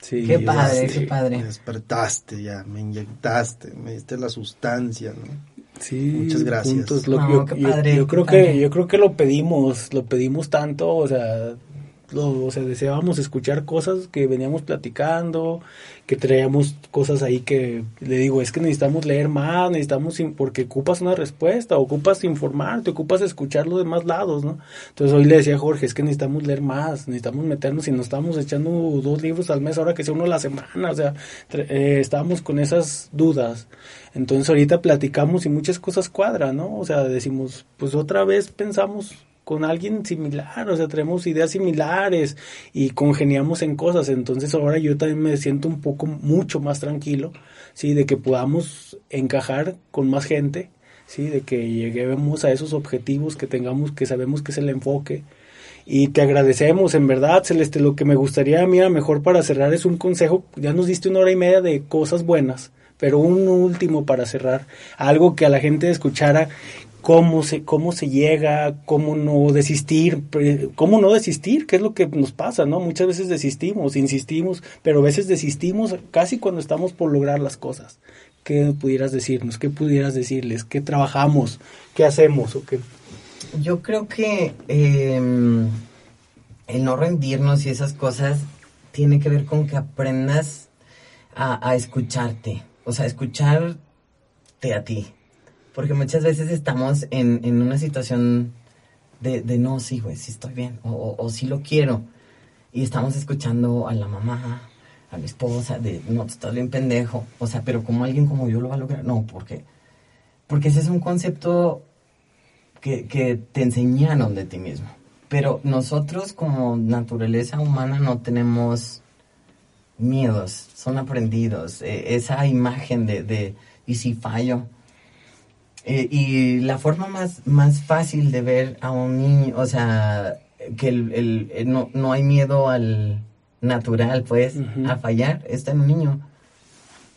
Sí, Qué padre, este, qué padre. Me despertaste ya, me inyectaste, me diste la sustancia, ¿no? Sí, Muchas gracias. puntos, lo- No, yo, qué padre, yo creo padre. que yo creo que lo pedimos, lo pedimos tanto, o sea, lo, o sea, deseábamos escuchar cosas que veníamos platicando, que traíamos cosas ahí que le digo, es que necesitamos leer más, necesitamos porque ocupas una respuesta, ocupas informarte, ocupas escuchar los demás lados, ¿no? Entonces hoy le decía a Jorge, es que necesitamos leer más, necesitamos meternos y nos estamos echando dos libros al mes, ahora que sea uno a la semana, o sea, eh, estábamos con esas dudas. Entonces ahorita platicamos y muchas cosas cuadran, ¿no? O sea, decimos, pues otra vez pensamos con alguien similar, o sea, tenemos ideas similares y congeniamos en cosas. Entonces ahora yo también me siento un poco, mucho más tranquilo, ¿sí? De que podamos encajar con más gente, ¿sí? De que lleguemos a esos objetivos que tengamos, que sabemos que es el enfoque. Y te agradecemos, en verdad, Celeste. Lo que me gustaría a mí, a mejor para cerrar, es un consejo. Ya nos diste una hora y media de cosas buenas, pero un último para cerrar. Algo que a la gente escuchara cómo se, cómo se llega, cómo no desistir, cómo no desistir, qué es lo que nos pasa, ¿no? Muchas veces desistimos, insistimos, pero a veces desistimos casi cuando estamos por lograr las cosas. ¿Qué pudieras decirnos? ¿Qué pudieras decirles? ¿Qué trabajamos? ¿Qué hacemos? ¿O qué? Yo creo que eh, el no rendirnos y esas cosas tiene que ver con que aprendas a, a escucharte, o sea, escucharte a ti. Porque muchas veces estamos en, en una situación de, de no, sí, güey, sí estoy bien, o, o, sí lo quiero. Y estamos escuchando a la mamá, a la esposa, de no, tú estás bien pendejo. O sea, pero como alguien como yo lo va a lograr. No, porque Porque ese es un concepto que, que te enseñaron de ti mismo. Pero nosotros como naturaleza humana no tenemos miedos, son aprendidos. Eh, esa imagen de, de ¿y si fallo? Eh, y la forma más, más fácil de ver a un niño, o sea, que el, el- el no, no hay miedo al natural, pues, a fallar, está en un niño.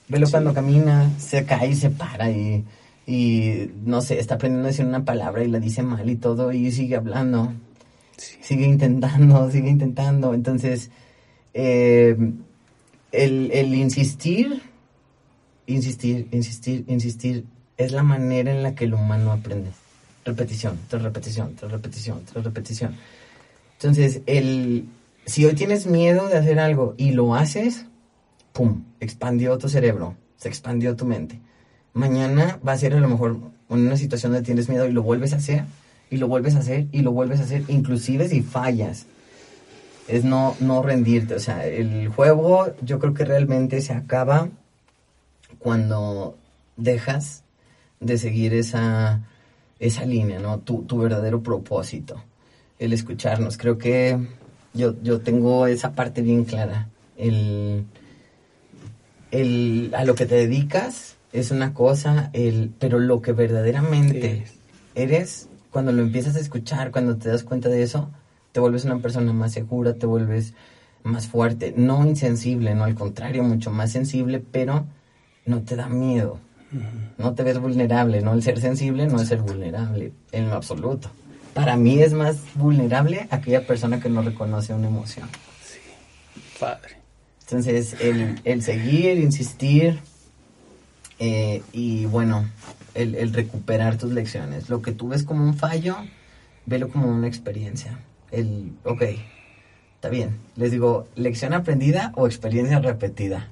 Velo Sí. cuando camina, se cae y se para y, y, no sé, está aprendiendo a decir una palabra y la dice mal y todo y sigue hablando. Sí. Sigue intentando, sigue intentando. Entonces, eh, el, el insistir, insistir, insistir, insistir, es la manera en la que el humano aprende. Repetición, tras repetición, tras repetición, tras repetición. Entonces, el, si hoy tienes miedo de hacer algo y lo haces, ¡pum! Expandió tu cerebro, se expandió tu mente. Mañana va a ser a lo mejor una situación donde tienes miedo y lo vuelves a hacer, y lo vuelves a hacer, y lo vuelves a hacer, inclusive si fallas. es no, no rendirte. O sea, el juego yo creo que realmente se acaba cuando dejas de seguir esa, esa línea, ¿no? Tu, tu verdadero propósito, el escucharnos. Creo que yo, yo tengo esa parte bien clara. El, el, a lo que te dedicas es una cosa, el, pero lo que verdaderamente eres, cuando lo empiezas a escuchar, cuando te das cuenta de eso, te vuelves una persona más segura, te vuelves más fuerte, no insensible, no al contrario, mucho más sensible, pero no te da miedo, no te ves vulnerable, no el ser sensible no es ser vulnerable en lo absoluto. Para mí es más vulnerable aquella persona que no reconoce una emoción. Sí, padre. Entonces, el, el seguir, insistir eh, y bueno, el, el recuperar tus lecciones. Lo que tú ves como un fallo, velo como una experiencia. El, ok, está bien. Les digo, lección aprendida o experiencia repetida.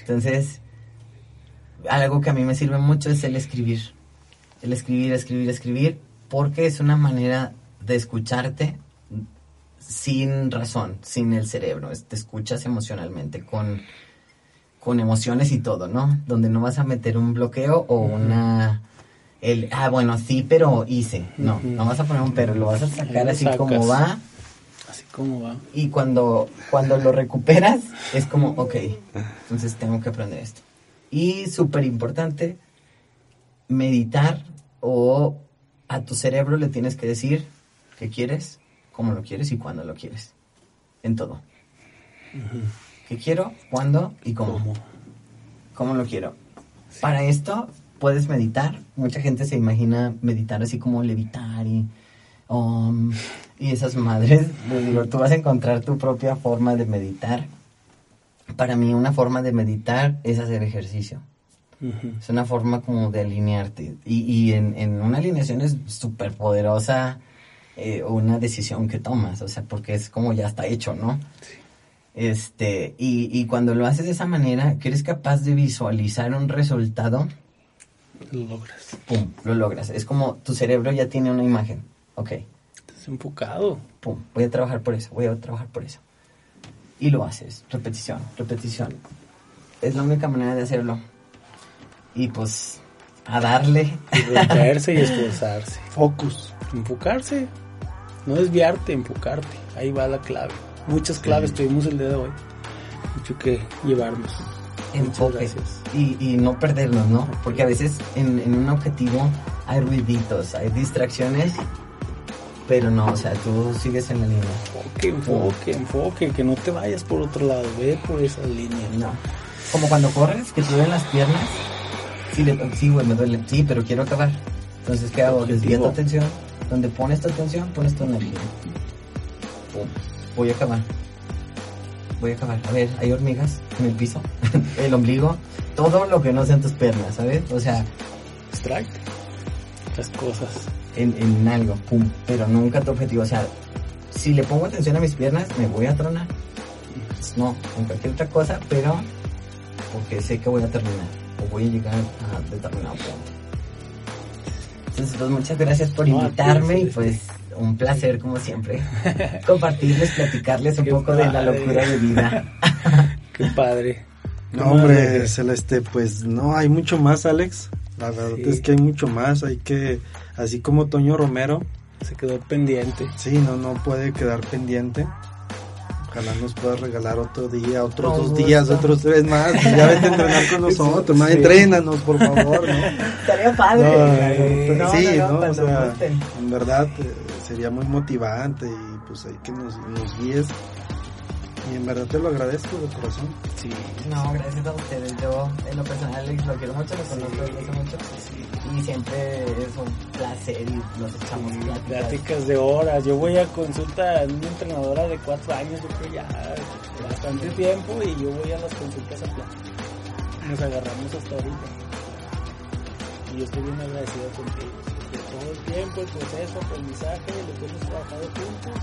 Entonces, algo que a mí me sirve mucho es el escribir. El escribir, escribir, escribir, porque es una manera de escucharte sin razón, sin el cerebro. Te escuchas emocionalmente, con, con emociones y todo, ¿no? Donde no vas a meter un bloqueo o una... El, ah, bueno, sí, pero hice. No, no vas a poner un pero, lo vas a sacar así como va. Así como va. Y cuando, cuando lo recuperas, es como, ok, entonces tengo que aprender esto. Y súper importante, meditar o a tu cerebro le tienes que decir qué quieres, cómo lo quieres y cuándo lo quieres. En todo. ¿Qué quiero? ¿Cuándo? ¿Y cómo? ¿Cómo? ¿Cómo lo quiero? Para esto puedes meditar. Mucha gente se imagina meditar así como levitar y, um, y esas madres. Les digo, tú vas a encontrar tu propia forma de meditar. Para mí una forma de meditar es hacer ejercicio. Es una forma como de alinearte. Y, y en, en una alineación es súper poderosa eh, una decisión que tomas, o sea, porque es como ya está hecho, ¿no? Este, y, y cuando lo haces de esa manera, que eres capaz de visualizar un resultado, Lo logras. pum, lo logras. Es como tu cerebro ya tiene una imagen. Ok, Estás enfocado. pum, voy a trabajar por eso, voy a trabajar por eso. Y lo haces, repetición, repetición. Es la única manera de hacerlo. Y pues, a darle. Y romperse y esforzarse. Focus. Enfocarse. No desviarte, enfocarte. Ahí va la clave. Muchas claves tuvimos el día de hoy. Mucho que llevarnos. Enfoque y, y no perdernos, ¿no? Porque a veces en, en un objetivo hay ruiditos, hay distracciones, pero no, o sea, tú sigues en la línea. Enfoque, enfoque, enfoque. Que no te vayas por otro lado. Ve por esa línea. No. Como cuando corres, que te duelen las piernas. Sí, le- sí, güey, me duele. Sí, pero quiero acabar. Entonces, ¿qué hago? Desvía tu atención. Donde pones tu atención, pones tu energía. Pum. Voy a acabar. Voy a acabar. A ver, hay hormigas en el piso. el ombligo. Todo lo que no sean tus piernas, ¿sabes? O sea, Distraerte. Las cosas. En, en algo, pum, pero nunca tu objetivo. O sea, si le pongo atención a mis piernas, me voy a tronar. No, en cualquier otra cosa, pero porque sé que voy a terminar o voy a llegar a determinado punto. Entonces, pues muchas gracias por invitarme y pues un placer como siempre compartirles, platicarles un Qué poco de la locura de vida. Qué padre. No, hombre, Celeste, pues no, hay mucho más, Alex. La verdad Sí. es que hay mucho más. Hay que, así como Toño Romero, Se quedó pendiente. sí, no, no puede quedar pendiente. Ojalá nos pueda regalar otro día, otros dos días, otros tres más. Ya vete a entrenar con nosotros, más Sí. entrénanos, por favor, ¿no? Estaría padre. No, No, sí, no. O sea, en verdad eh, sería muy motivante y pues hay que nos, nos guíes. Y en verdad te lo agradezco de corazón. Sí. No, gracias a ustedes. Yo, en lo personal, lo quiero mucho, lo conozco desde hace mucho. Y siempre es un placer y nos echamos pláticas. Pláticas de horas. Yo voy a consulta en una entrenadora de cuatro años, yo creo ya bastante tiempo, y yo voy a las consultas a platicar. Nos agarramos hasta ahorita. Y yo estoy bien agradecido contigo. De todo el tiempo, el proceso, aprendizaje, lo que hemos trabajado juntos.